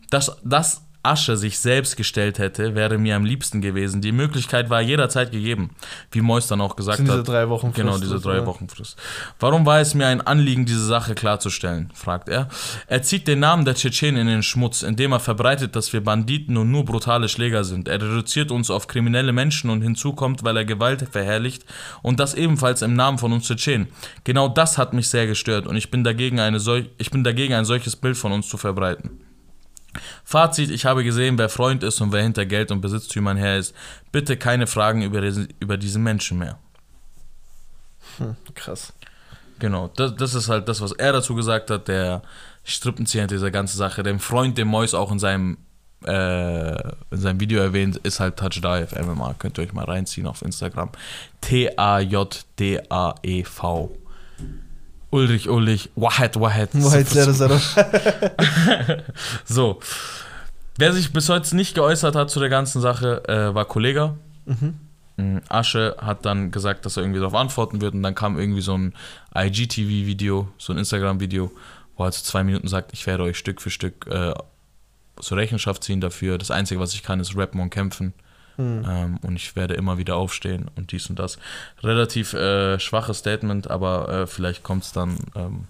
Dass, dass Asche sich selbst gestellt hätte, wäre mir am liebsten gewesen. Die Möglichkeit war jederzeit gegeben, wie Mois dann auch gesagt Sind diese hat. drei Wochen Frist Genau, diese oder drei ja. Wochen Frist. Warum war es mir ein Anliegen, diese Sache klarzustellen? fragt er. Er zieht den Namen der Tschetschenen in den Schmutz, indem er verbreitet, dass wir Banditen und nur brutale Schläger sind. Er reduziert uns auf kriminelle Menschen und hinzu kommt, weil er Gewalt verherrlicht und das ebenfalls im Namen von uns Tschetschenen. Genau das hat mich sehr gestört und ich bin dagegen, eine solch, ich bin dagegen ein solches Bild von uns zu verbreiten. Fazit, ich habe gesehen, wer Freund ist und wer hinter Geld und Besitztümern her ist. Bitte keine Fragen über, diesen- über diesen Menschen mehr. Hm, krass. Genau, das, das ist halt das, was er dazu gesagt hat, der Strippenzieher dieser ganzen Sache. Der Freund, den Mois auch in seinem, äh, in seinem Video erwähnt, ist halt Touchdive MMA. Könnt ihr euch mal reinziehen auf Instagram. T-A-J-D-A-E-V. Ulrich, Ulrich, halt sehr, sehr, So. Wer sich bis heute nicht geäußert hat zu der ganzen Sache, äh, war Kollege. Mm, Asche hat dann gesagt, dass er irgendwie darauf antworten wird und dann kam irgendwie so ein IGTV-Video, so ein Instagram-Video, wo er also zwei Minuten sagt, ich werde euch Stück für Stück äh, zur Rechenschaft ziehen dafür. Das Einzige, was ich kann, ist rappen und kämpfen. Hm. Ähm, und ich werde immer wieder aufstehen und dies und das. Relativ äh, schwaches Statement, aber äh, vielleicht kommt es dann ähm,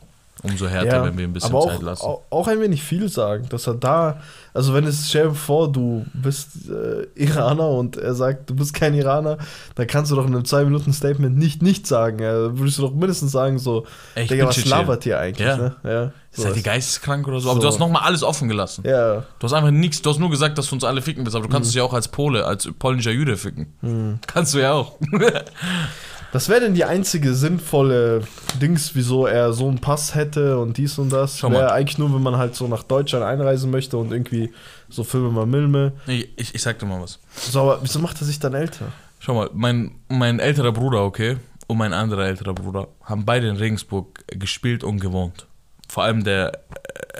umso härter, wenn wir ein bisschen auch, Zeit lassen. Auch, auch ein wenig viel sagen, dass er da, also wenn es, stell dir vor, du bist äh, Iraner und er sagt, du bist kein Iraner, dann kannst du doch in einem 2-Minuten-Statement nicht nicht sagen. Ja. Würdest du doch mindestens sagen, so, Ey, ich Digga, was labert ihr eigentlich? Ja. Ne? Ja, Seid ihr geisteskrank oder so? Aber So. du hast nochmal alles offen gelassen. Ja, Du hast einfach nichts, du hast nur gesagt, dass du uns alle ficken willst, aber du Mhm. kannst es ja auch als Pole, als polnischer Jude ficken. Kannst du ja auch. <laughs> Das wäre denn die einzige sinnvolle Dings, wieso er so einen Pass hätte und dies und das. Schau mal. Wäre eigentlich nur, wenn man halt so nach Deutschland einreisen möchte und irgendwie so Filme mal Milme. Nee, ich, ich sag dir mal was. So, aber wieso macht er sich dann älter? Schau mal, mein, mein älterer Bruder, okay, und mein anderer älterer Bruder haben beide in Regensburg gespielt und gewohnt. Vor allem der,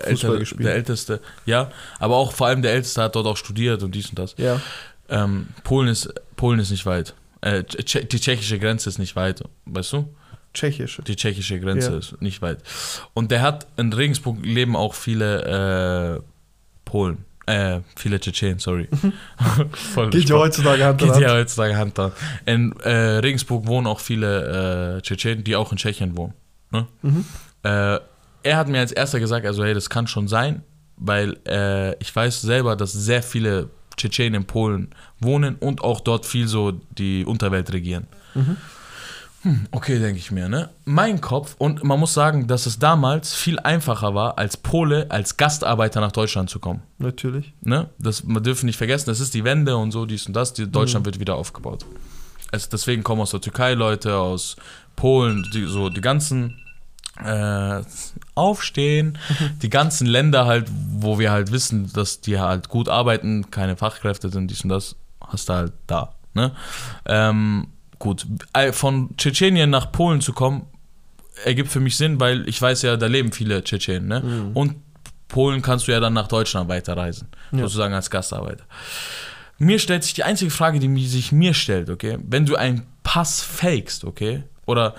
äh, ältere, der Älteste, ja, aber auch vor allem der Älteste hat dort auch studiert und dies und das. Ja. Ähm, Polen, ist, Polen ist nicht weit. Äh, die tschechische Grenze ist nicht weit, weißt du? Tschechische. Die tschechische Grenze Ja. ist nicht weit. Und der hat in Regensburg leben auch viele äh, Polen. Äh, viele Tschetschenen, sorry. <laughs> Voll Geht ja heutzutage Hand in Geht ja heutzutage Hand an. In äh, Regensburg wohnen auch viele äh, Tschetschenen, die auch in Tschechien wohnen. Ne? Mhm. Äh, er hat mir als erster gesagt, also hey, das kann schon sein, weil äh, ich weiß selber, dass sehr viele Tschetschenen in Polen wohnen und auch dort viel so die Unterwelt regieren. Mhm. Hm, okay, denke ich mir, ne? Mein Kopf, und man muss sagen, dass es damals viel einfacher war, als Pole, als Gastarbeiter nach Deutschland zu kommen. Natürlich. Ne? Das, man dürfen nicht vergessen, das ist die Wende und so, dies und das. Die, Deutschland wird wieder aufgebaut. Also deswegen kommen aus der Türkei Leute, aus Polen, die, so die ganzen äh, Aufstehen, die ganzen Länder halt, wo wir halt wissen, dass die halt gut arbeiten, keine Fachkräfte sind, dies und das, hast du halt da. Ne? Ähm, gut, äh, von Tschetschenien nach Polen zu kommen, ergibt für mich Sinn, weil ich weiß ja, da leben viele Tschetschenen. Ne? Mhm. Und Polen kannst du ja dann nach Deutschland weiterreisen, Ja. sozusagen als Gastarbeiter. Mir stellt sich die einzige Frage, die sich mir stellt, okay, wenn du einen Pass fakest, okay, oder,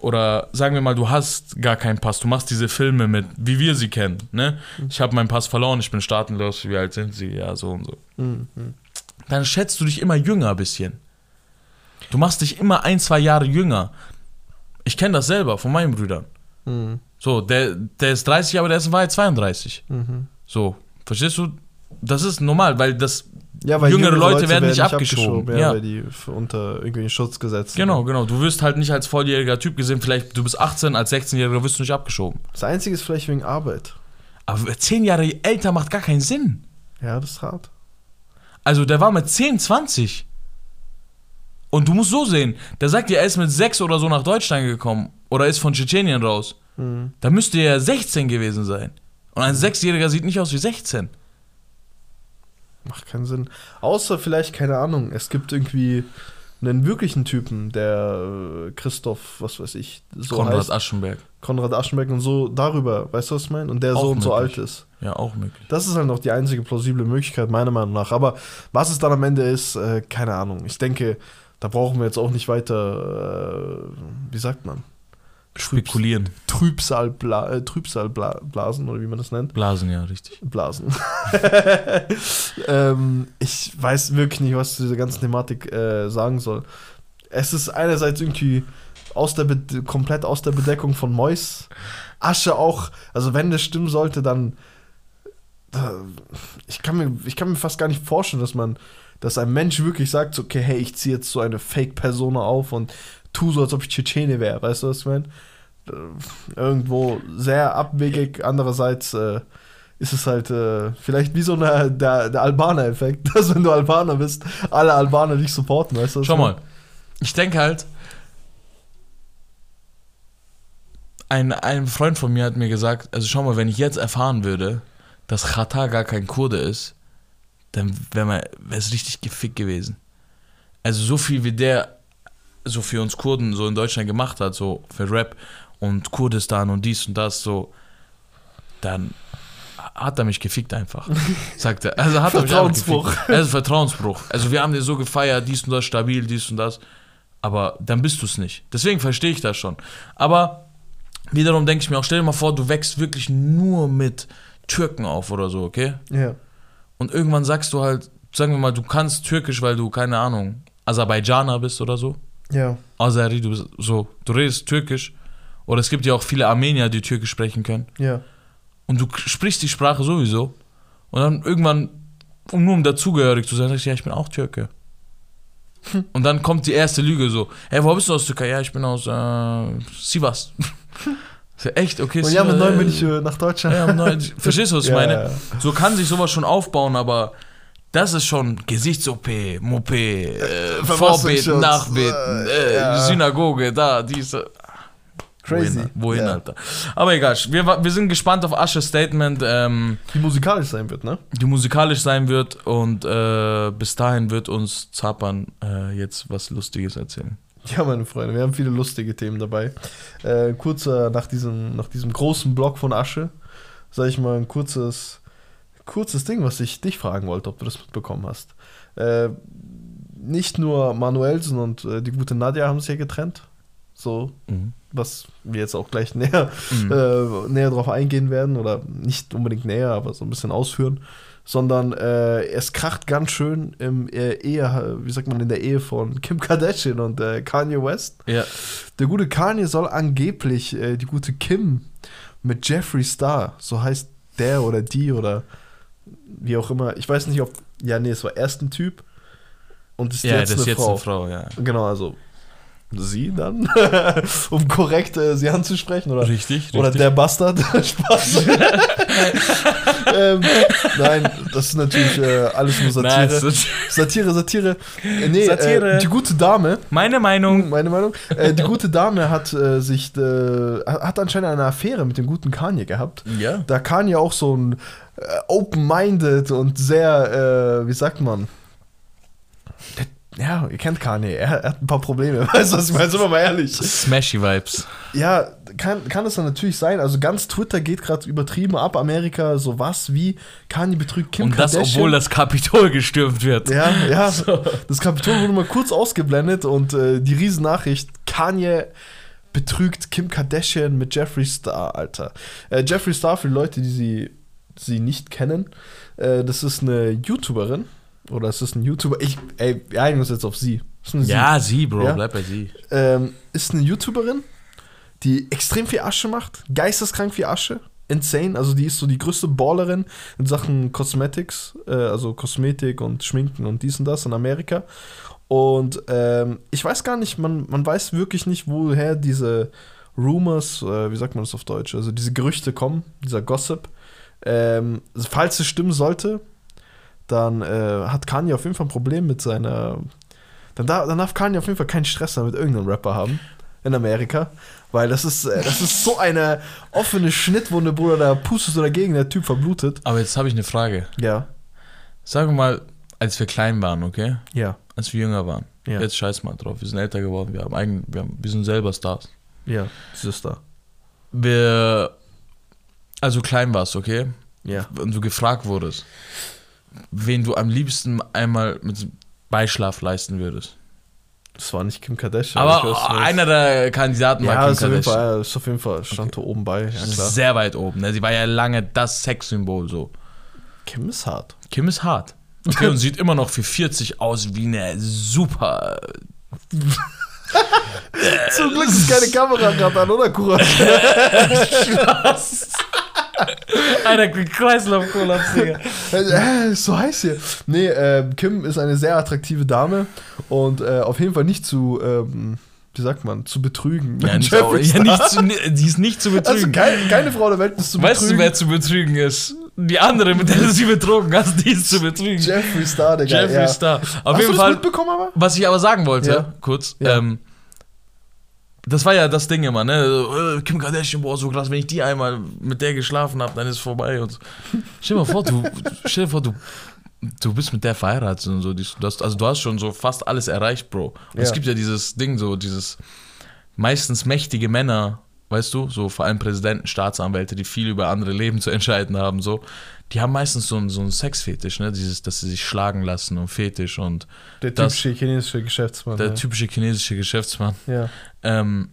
oder sagen wir mal, du hast gar keinen Pass, du machst diese Filme mit, wie wir sie kennen, ne? Ich habe meinen Pass verloren, ich bin staatenlos, wie alt sind sie? Ja, so und so. Mhm. mhm. Dann schätzt du dich immer jünger ein bisschen. Du machst dich immer ein, zwei Jahre jünger. Ich kenne das selber von meinen Brüdern. Mhm. So, der, der ist 30, aber der ist in Wahrheit 32. Mhm. So, verstehst du? Das ist normal, weil das. Ja, Jüngere Leute werden nicht abgeschoben, ja, ja. weil die unter irgendwelchen Schutzgesetzen. Genau, genau. Du wirst halt nicht als volljähriger Typ gesehen, vielleicht du bist 18, als 16-Jähriger wirst du nicht abgeschoben. Das Einzige ist vielleicht wegen Arbeit. Aber 10 Jahre älter macht gar keinen Sinn. Ja, das ist hart. Also der war mit 10, 20. Und du musst so sehen, der sagt dir, er ist mit 6 oder so nach Deutschland gekommen oder ist von Tschetschenien raus. Mhm. Da müsste er 16 gewesen sein. Und ein Sechsjähriger sieht nicht aus wie 16. Macht keinen Sinn. Außer vielleicht, keine Ahnung, es gibt irgendwie einen wirklichen Typen, der äh, Christoph, was weiß ich, so Konrad heißt. Aschenberg. Konrad Aschenberg und so darüber, weißt du, was ich meine? Und der Auch so und so möglich. alt ist. Ja, auch möglich. Das ist halt noch die einzige plausible Möglichkeit, meiner Meinung nach. Aber was es dann am Ende ist, äh, keine Ahnung. Ich denke, da brauchen wir jetzt auch nicht weiter, äh, wie sagt man? Spekulieren. Trübsalbla äh, Trübsalblasen oder wie man das nennt. Blasen, ja, richtig. Blasen. <laughs> ähm, ich weiß wirklich nicht, was zu dieser ganzen Thematik äh, sagen soll. Es ist einerseits irgendwie aus der komplett aus der Bedeckung von Mois. Asche auch, also wenn das stimmen sollte, dann da, ich kann mir ich kann mir fast gar nicht vorstellen, dass man dass ein Mensch wirklich sagt, okay, hey, ich ziehe jetzt so eine Fake-Persona auf und tu so, als ob ich Tschetschene wäre, weißt du, was ich meine? Äh, Irgendwo sehr abwegig, andererseits äh, ist es halt äh, vielleicht wie so eine, der, der Albaner-Effekt, <laughs> dass wenn du Albaner bist, alle Albaner dich supporten, weißt du? Schau mal. Ich denke halt, ein, ein Freund von mir hat mir gesagt, also schau mal, wenn ich jetzt erfahren würde, dass Chata gar kein Kurde ist, dann wäre es richtig gefickt gewesen. Also so viel wie der so für uns Kurden so in Deutschland gemacht hat, so für Rap und Kurdistan und dies und das, so, dann hat er mich gefickt einfach. <laughs> Sagt er. Also hat er Vertrauensbruch. Also Vertrauensbruch. Also wir haben den so gefeiert, dies und das, stabil, dies und das. Aber dann bist du es nicht. Deswegen verstehe ich das schon. Aber wiederum denke ich mir auch, stell dir mal vor, du wächst wirklich nur mit Türken auf oder so, okay? Ja. Und irgendwann sagst du halt, sagen wir mal, du kannst Türkisch, weil du, keine Ahnung, Aserbaidschaner bist oder so. Ja. Azeri, du bist so, du redest Türkisch. Oder es gibt ja auch viele Armenier, die Türkisch sprechen können. Ja. Und du sprichst die Sprache sowieso. Und dann irgendwann, um nur um dazugehörig zu sein, sagst du, ja, ich bin auch Türke. Und dann kommt die erste Lüge so, hey, wo bist du aus Türkei? Ja, ich bin aus äh, Sivas. <laughs> So, Echt? Okay, Und ja, mit neun äh, bin ich äh, nach Deutschland. ja, mit neun. Verstehst du, was ich <laughs> Ja, meine? ja. So kann sich sowas schon aufbauen, aber das ist schon Gesichts-OP, Mopé, äh, Vorbeten, Nachbeten, äh, äh, ja. Synagoge, da, diese. Crazy. Wohin, wohin Ja. Alter. Aber egal, wir, wir sind gespannt auf Asches Statement, ähm, Die musikalisch sein wird, ne? die musikalisch sein wird und äh, bis dahin wird uns Zapan äh, jetzt was Lustiges erzählen. Ja, meine Freunde, wir haben viele lustige Themen dabei. Äh, kurzer, nach diesem, nach diesem großen Block von Asche, sag ich mal, ein kurzes, kurzes Ding, was ich dich fragen wollte, ob du das mitbekommen hast. Äh, nicht nur Manuelsen und äh, die gute Nadja haben sich ja getrennt. So, Mhm. was wir jetzt auch gleich <laughs> näher, Mhm. äh, näher drauf eingehen werden oder nicht unbedingt näher, aber so ein bisschen ausführen, sondern äh, es kracht ganz schön im äh, Ehe, wie sagt man, in der Ehe von Kim Kardashian und äh, Kanye West. Ja. Der gute Kanye soll angeblich die gute Kim mit Jeffree Star, so heißt der oder die oder wie auch immer, ich weiß nicht, ob, ja, nee, es war erst ein Typ und ist Ja, jetzt, das ist eine, jetzt Frau. eine Frau, ja. Genau, also sie dann, <laughs> um korrekt äh, sie anzusprechen oder Richtig, oder richtig. der Bastard. <laughs> Spaß. <laughs> ähm, nein, das ist natürlich äh, alles nur Satire. Nein, Satire, Satire. Äh, nee, Satire. Äh, die gute Dame, Meine Meinung. meine Meinung, äh, die gute Dame hat äh, sich, hat anscheinend eine Affäre mit dem guten Kanye gehabt. Ja. Da Kanye auch so ein open-minded und sehr, äh, wie sagt man, ja, ihr kennt Kanye, er, er hat ein paar Probleme, <laughs> weißt du, was ich meine, sind wir mal ehrlich. Smashy Vibes. Ja, kann, kann es dann natürlich sein. Also ganz Twitter geht gerade übertrieben ab. Amerika, so was wie Kanye betrügt Kim Und das, Kardashian. obwohl das Kapitol gestürmt wird. ja, ja. <laughs> Das Kapitol wurde mal kurz ausgeblendet und äh, die Riesennachricht: Kanye betrügt Kim Kardashian mit Jeffree Star, Alter. Äh, Jeffree Star, für die Leute, die sie, sie nicht kennen, äh, das ist eine YouTuberin. Oder es ist ein YouTuber. Ich, ey, wir einigen uns jetzt auf sie. Sie Ja, sie, Bro, Ja. bleib bei sie. ähm, ist eine YouTuberin, die extrem viel Asche macht, geisteskrank viel Asche, insane. Also die ist so die größte Ballerin in Sachen Cosmetics, äh, also Kosmetik und Schminken und dies und das in Amerika. Und ähm, ich weiß gar nicht, man, man weiß wirklich nicht, woher diese Rumors, äh, wie sagt man das auf Deutsch, also diese Gerüchte kommen, dieser Gossip. Ähm, falls es stimmen sollte, dann äh, hat Kanye auf jeden Fall ein Problem mit seiner. Dann, darf- dann darf Kanye auf jeden Fall keinen Stress mehr mit irgendeinem Rapper haben in Amerika. Weil das ist, äh, das ist so eine offene Schnittwunde, Bruder, da pustest du dagegen, der Typ verblutet. Aber jetzt habe ich eine Frage. Ja. Sagen wir mal, als wir klein waren, okay? Ja. Als wir jünger waren. Ja. Jetzt scheiß mal drauf. Wir sind älter geworden. Wir, haben eigen, wir, haben, wir sind selber Stars. Ja. Sie ist da. Wir. Also klein warst, okay? Ja. Und du gefragt wurdest, wen du am liebsten einmal mit Beischlaf leisten würdest. Das war nicht Kim Kardashian. Aber weiß einer der Kandidaten ja, war Kim ist auf, jeden Kardashian. Fall, ist auf jeden Fall, stand da oben bei. Ja. Sehr weit oben. Ne? Sie war ja lange das Sexsymbol so. Kim ist hart. Kim ist hart. Okay, und sieht immer noch für 40 aus wie eine super. <laughs> <laughs> Zum Glück ist keine Kamera gerade an, oder, Kurat? <laughs> Einer Kreislaufkollaps, Digga. Äh, ist so heiß hier. Nee, ähm, Kim ist eine sehr attraktive Dame und äh, auf jeden Fall nicht zu, ähm, wie sagt man, zu betrügen. Ja, nicht, Jeffree ja, nicht zu, die ist nicht zu also betrügen. keine, keine Frau der Welt ist zu weißt du, betrügen. wer zu betrügen ist? Die andere, mit der du sie betrogen hast, die ist zu betrügen. Jeffree Star, Digga. Jeffree ja. Star. Auf Hast du jeden das Fall, mitbekommen aber? was ich aber sagen wollte, Ja. kurz, Ja. ähm, das war ja das Ding immer, ne? Äh, Kim Kardashian, boah, so krass, wenn ich die einmal mit der geschlafen habe, dann ist es vorbei. Und so. Stell dir mal vor, du, <laughs> stell dir vor, du, du bist mit der verheiratet und so. das. Also du hast schon so fast alles erreicht, Bro. Und es Ja. gibt ja dieses Ding, so dieses meistens mächtige Männer weißt du, so vor allem Präsidenten, Staatsanwälte, die viel über andere Leben zu entscheiden haben, so, die haben meistens so einen, so einen Sexfetisch, ne? Dieses, dass sie sich schlagen lassen und Fetisch und Der Das- typische chinesische Geschäftsmann. der ja. typische chinesische Geschäftsmann. ja. Ähm,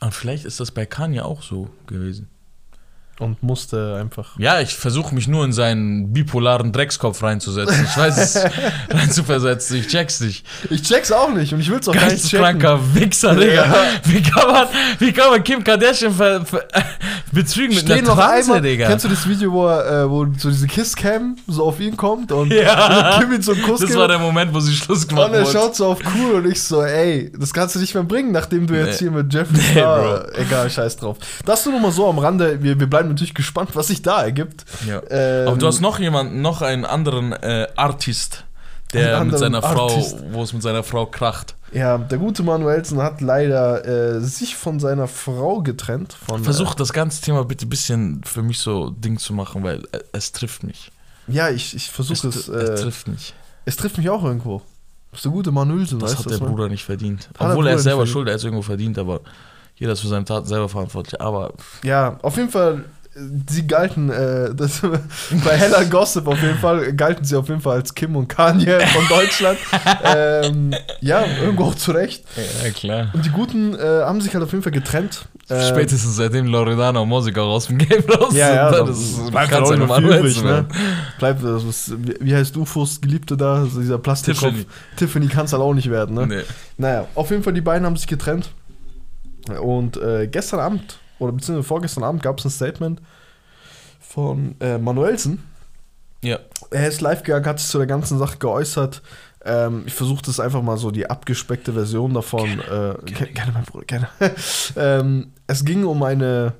aber vielleicht ist das bei Kanye auch so gewesen. Und musste einfach. Ja, ich versuche mich nur in seinen bipolaren Dreckskopf reinzusetzen. Ich weiß es <laughs> reinzuversetzen, ich check's nicht. Ich check's auch nicht und ich will's auch gar nicht checken. Geisteskranker Wichser, Digga. Ja. Wie, kann man, wie kann man Kim Kardashian ver, ver, <laughs> betrügen mit Stehen einer noch Transe, einmal, Digga? Kennst du das Video, wo, er, äh, wo so diese Kisscam so auf ihn kommt und Ja. <laughs> Kim ihm so einen Kuss das gibt? war der Moment, wo sie Schluss gemacht und er wurde. schaut so auf cool und ich so, ey, das kannst du nicht mehr bringen, nachdem du jetzt Nee. hier mit Jeffrey Nee, Star, egal, scheiß drauf. Das nur noch mal so am Rande, wir, wir bleiben natürlich gespannt, was sich da ergibt. Ja. Ähm, Aber du hast noch jemanden, noch einen anderen äh, Artist, der mit seiner Frau, Artist. wo es mit seiner Frau kracht. Ja, der gute Manuelsen hat leider äh, sich von seiner Frau getrennt. Von, Versuch das ganze Thema bitte ein bisschen für mich so Ding zu machen, weil äh, es trifft mich. Äh, ja, ich, ich versuche es. es Äh, trifft mich. es trifft mich auch irgendwo. Das ist der gute Manuelsen, Das hat der man- Bruder nicht verdient. Obwohl er ist selber schuld, er ist irgendwo verdient, aber jeder ist für seine Taten selber verantwortlich. Aber Ja, auf jeden Fall, äh, sie galten, äh, das, <laughs> bei Hella Gossip auf jeden Fall, galten sie auf jeden Fall als Kim und Kanye von Deutschland. <laughs> ähm, ja, irgendwo auch zu Recht. ja, klar. Und die Guten äh, haben sich halt auf jeden Fall getrennt. Ähm, Spätestens seitdem Loredana und Mosika aus dem Game raus Ja, ja, sind, das ist- bleibt kann's halt normal übrig, sein, ne? Bleibt, das ist, wie wie heißt Ufos Geliebte da, also dieser Plastikkopf? Tiffany. Tiffany kann es halt auch nicht werden, ne? Nee. Naja, auf jeden Fall, die beiden haben sich getrennt. Und äh, gestern Abend, oder beziehungsweise vorgestern Abend, gab es ein Statement von äh, Manuelsen. Ja. Er ist live gegangen, hat sich zu der ganzen Sache geäußert. Ähm, ich versuche das einfach mal so die abgespeckte Version davon. Gerne, äh, gerne, gerne mein Bruder, gerne. <laughs> ähm, es ging um eine,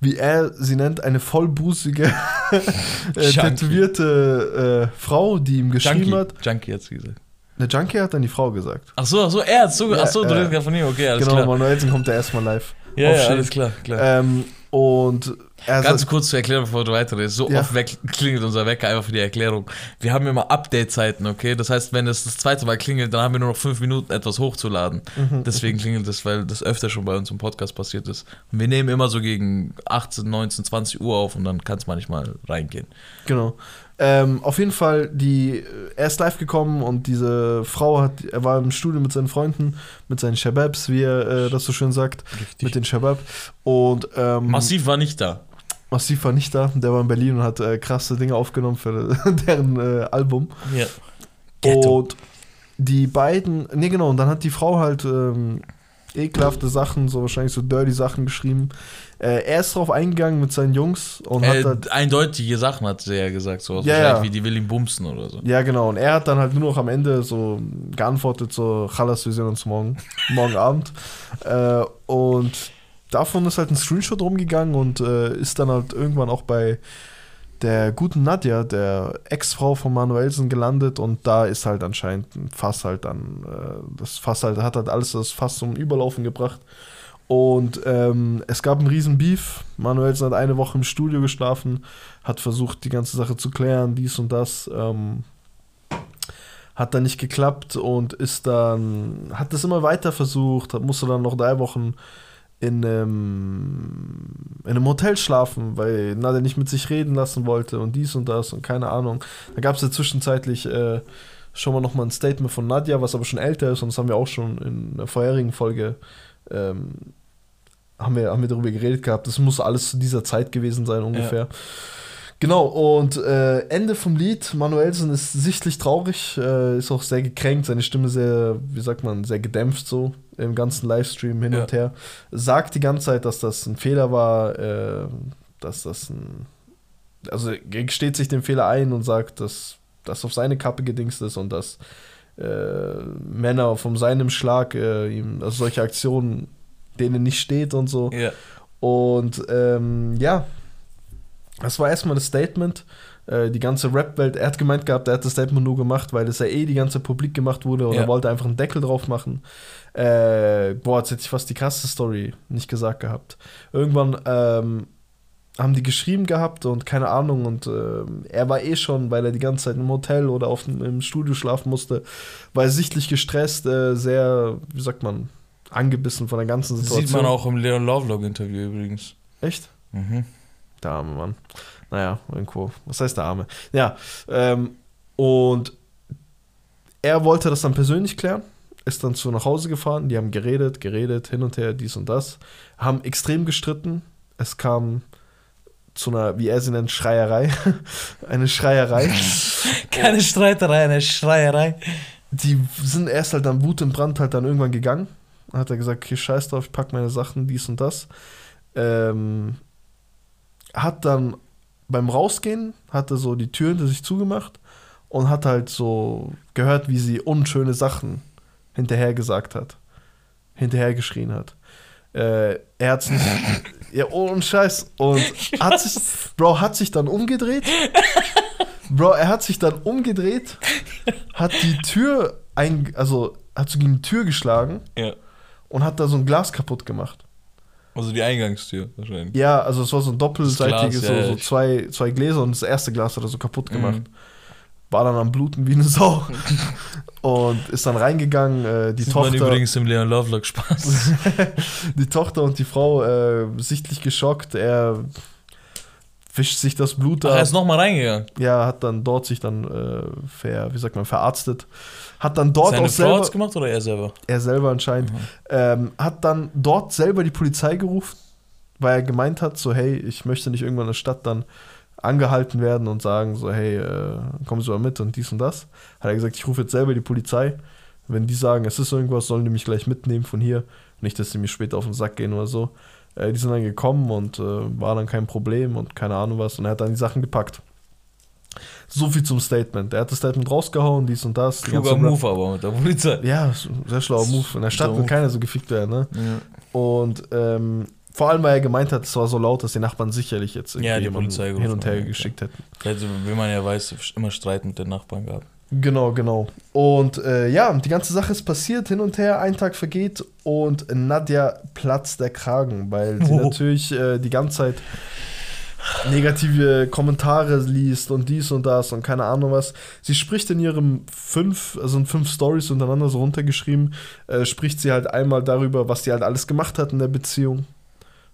wie er sie nennt, eine vollbusige, <laughs> äh, tätowierte äh, Frau, die ihm geschrieben Junkie. hat. Junkie hat's gesagt. Eine Junkie hat dann die Frau gesagt. Ach so, ach so, er hat so, ach so, du redest gerade von ihm, okay, alles genau, klar. Manuelsen kommt ja erstmal live. Ja, ja, alles klar, klar. Ähm, und er Ganz kurz zu erklären, bevor du weiterredest. So Ja. oft weg, klingelt unser Wecker einfach für die Erklärung. Wir haben immer Update-Zeiten, okay? Das heißt, wenn es das zweite Mal klingelt, dann haben wir nur noch fünf Minuten, etwas hochzuladen. Mhm. Deswegen klingelt das, weil das öfter schon bei uns im Podcast passiert ist. Und wir nehmen immer so gegen 18, 19, 20 Uhr auf und dann kann es manchmal reingehen. Genau. Ähm, auf jeden Fall, die, er ist live gekommen und diese Frau hat, er war im Studio mit seinen Freunden, mit seinen Shababs, wie er äh, das so schön sagt, Richtig. mit den Shabab. Und ähm, Massiv war nicht da. Massiv war nicht da, der war in Berlin und hat äh, krasse Dinge aufgenommen für <laughs> deren äh, Album. Ja. Und die beiden, nee genau, und dann hat die Frau halt ähm, ekelhafte Sachen, so wahrscheinlich so dirty Sachen geschrieben. Äh, er ist drauf eingegangen mit seinen Jungs und hat Äh, halt eindeutige Sachen hat sie ja gesagt, so Ja, ja. wie die will ihn bumsen oder so. Ja, genau. Und er hat dann halt nur noch am Ende so geantwortet, so, Chalas, wir sehen uns morgen, morgen Abend. <laughs> Äh, und davon ist halt ein Screenshot rumgegangen und äh, ist dann halt irgendwann auch bei der guten Nadja, der Ex-Frau von Manuelsen, gelandet und da ist halt anscheinend ein Fass halt dann, äh, das Fass halt, hat halt alles das Fass zum Überlaufen gebracht. Und ähm, es gab einen riesen Beef. Manuelsen hat eine Woche im Studio geschlafen, hat versucht, die ganze Sache zu klären, dies und das. Ähm, hat dann nicht geklappt und ist dann, hat das immer weiter versucht, musste dann noch drei Wochen in einem, in einem Hotel schlafen, weil Nadja nicht mit sich reden lassen wollte und dies und das und keine Ahnung. Da gab es ja zwischenzeitlich äh, schon mal nochmal ein Statement von Nadja, was aber schon älter ist und das haben wir auch schon in der vorherigen Folge ähm, haben, wir, haben wir darüber geredet gehabt. Das muss alles zu dieser Zeit gewesen sein ungefähr. Genau, und äh, Ende vom Lied, Manuelsen ist sichtlich traurig, äh, ist auch sehr gekränkt, seine Stimme sehr, wie sagt man, sehr gedämpft so im ganzen Livestream hin Ja. und her. Sagt die ganze Zeit, dass das ein Fehler war, äh, dass das ein. Also gesteht sich den Fehler ein und sagt, dass das auf seine Kappe gedingst ist und dass äh, Männer von seinem Schlag äh, ihm, also solche Aktionen denen nicht steht und so. Ja. Und ähm, ja, das war erstmal das Statement. Äh, die ganze Rap-Welt, er hat gemeint gehabt, er hat das Statement nur gemacht, weil es ja eh die ganze publik gemacht wurde und Ja. er wollte einfach einen Deckel drauf machen. Äh, boah, jetzt hätte ich fast die krasse Story nicht gesagt gehabt. Irgendwann ähm, haben die geschrieben gehabt und keine Ahnung und ähm, er war eh schon, weil er die ganze Zeit im Hotel oder auf, im Studio schlafen musste, war er sichtlich gestresst, äh, sehr, wie sagt man, angebissen von der ganzen Das Situation. sieht man auch im Leon Lovelock-Interview übrigens. Echt? Mhm. Der arme Mann. Naja, irgendwo. Was heißt der arme? Ja, ähm, und er wollte das dann persönlich klären, ist dann zu nach Hause gefahren, die haben geredet, geredet, hin und her, dies und das, haben extrem gestritten. Es kam zu einer, wie er sie nennt, Schreierei. <laughs> Eine Schreierei. <laughs> Keine Streiterei, eine Schreierei. die sind erst halt dann Wut und Brand halt dann irgendwann gegangen. Dann hat er gesagt, okay, scheiß drauf, ich pack meine Sachen, dies und das. Ähm, hat dann beim Rausgehen, hatte so die Tür hinter sich zugemacht und hat halt so gehört, wie sie unschöne Sachen hinterher gesagt hat. Hinterher geschrien hat. Äh, er hat's nicht. <laughs> ja, ohne Scheiß. Und hat sich, Bro, hat sich dann umgedreht. Bro, er hat sich dann umgedreht, hat die Tür ein, also hat so gegen die Tür geschlagen Ja. und hat da so ein Glas kaputt gemacht. Also die Eingangstür wahrscheinlich. Ja, also es war so ein doppelseitiges, Glas, so, ja, so ich- zwei, zwei Gläser und das erste Glas hat er so kaputt gemacht. Mhm. War dann am Bluten wie eine Sau. <laughs> und ist dann reingegangen, äh, die Sieht man Tochter. übrigens im Leon Lovelock Spaß. <laughs> die Tochter und die Frau äh, sichtlich geschockt. Er wischt sich das Blut Ach, ab. er ist nochmal reingegangen. Ja, hat dann dort sich dann äh, ver, wie sagt man, verarztet. Hat dann dort Seine auch Frau selber, hat's gemacht oder er selber? er selber anscheinend, Mhm. ähm, hat dann dort selber die Polizei gerufen, weil er gemeint hat, so hey, ich möchte nicht irgendwann in der Stadt dann angehalten werden und sagen so hey, äh, kommen Sie mal mit und dies und das. Hat er gesagt, ich rufe jetzt selber die Polizei. Wenn die sagen, es ist irgendwas, sollen die mich gleich mitnehmen von hier. Nicht, dass sie mir später auf den Sack gehen oder so. Äh, die sind dann gekommen und äh, war dann kein Problem und keine Ahnung was. Und er hat dann die Sachen gepackt. So viel zum Statement. Er hat das Statement rausgehauen, dies und das. Kluger Move aber mit der Polizei. Ja, sehr schlauer Move. In der Stadt will keiner so gefickt werden, ne? Ja. Und ähm, vor allem, weil er gemeint hat, es war so laut, dass die Nachbarn sicherlich jetzt irgendwie Ja, die Polizei hin und her haben, ja, geschickt hätten. Also, wie man ja weiß, immer Streit mit den Nachbarn gehabt. Genau, genau. Und äh, ja, die ganze Sache ist passiert, hin und her, ein Tag vergeht und Nadja platzt der Kragen, weil sie <laughs> Oh. natürlich äh, die ganze Zeit negative Kommentare liest und dies und das und keine Ahnung was. Sie spricht in ihrem fünf, also in fünf Stories untereinander so runtergeschrieben, äh, spricht sie halt einmal darüber, was sie halt alles gemacht hat in der Beziehung.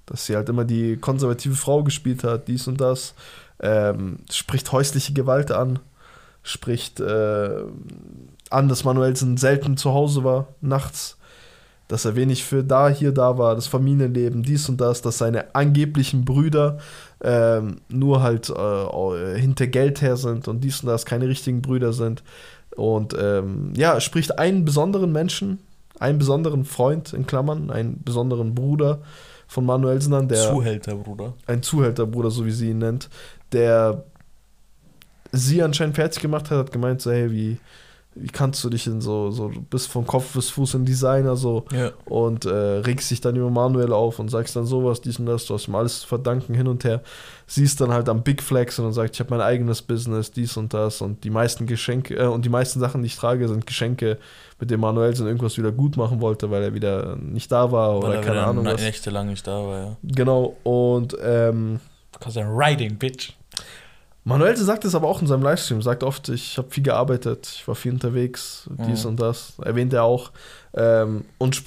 Dass sie halt immer die konservative Frau gespielt hat, dies und das. Ähm, spricht häusliche Gewalt an spricht äh, an, dass Manuelsen selten zu Hause war, nachts, dass er wenig für da, hier, da war, das Familienleben, dies und das, dass seine angeblichen Brüder ähm, nur halt äh, hinter Geld her sind und dies und das keine richtigen Brüder sind. Und ähm, ja, spricht einen besonderen Menschen, einen besonderen Freund in Klammern, einen besonderen Bruder von Manuelsen an, der Zuhälter, Bruder. ein Zuhälterbruder, so wie sie ihn nennt, der sie anscheinend fertig gemacht hat, hat gemeint, so, hey, wie, wie kannst du dich in so, so bis vom Kopf bis Fuß in Designer so Ja. und äh, regst dich dann über Manuel auf und sagst dann sowas, dies und das, du hast ihm alles zu verdanken, hin und her. Sie ist dann halt am Big Flex und sagt, ich habe mein eigenes Business, dies und das und die meisten Geschenke äh, und die meisten Sachen, die ich trage, sind Geschenke, mit denen Manuel sind irgendwas wieder gut machen wollte, weil er wieder nicht da war Weil oder er keine Ahnung na- was. nächtelang nicht da war, ja. Genau, und ähm, Because I'm riding, bitch. Manuel sagt es aber auch in seinem Livestream, sagt oft, ich habe viel gearbeitet, ich war viel unterwegs, dies Mhm. und das, erwähnt er auch. Ähm, und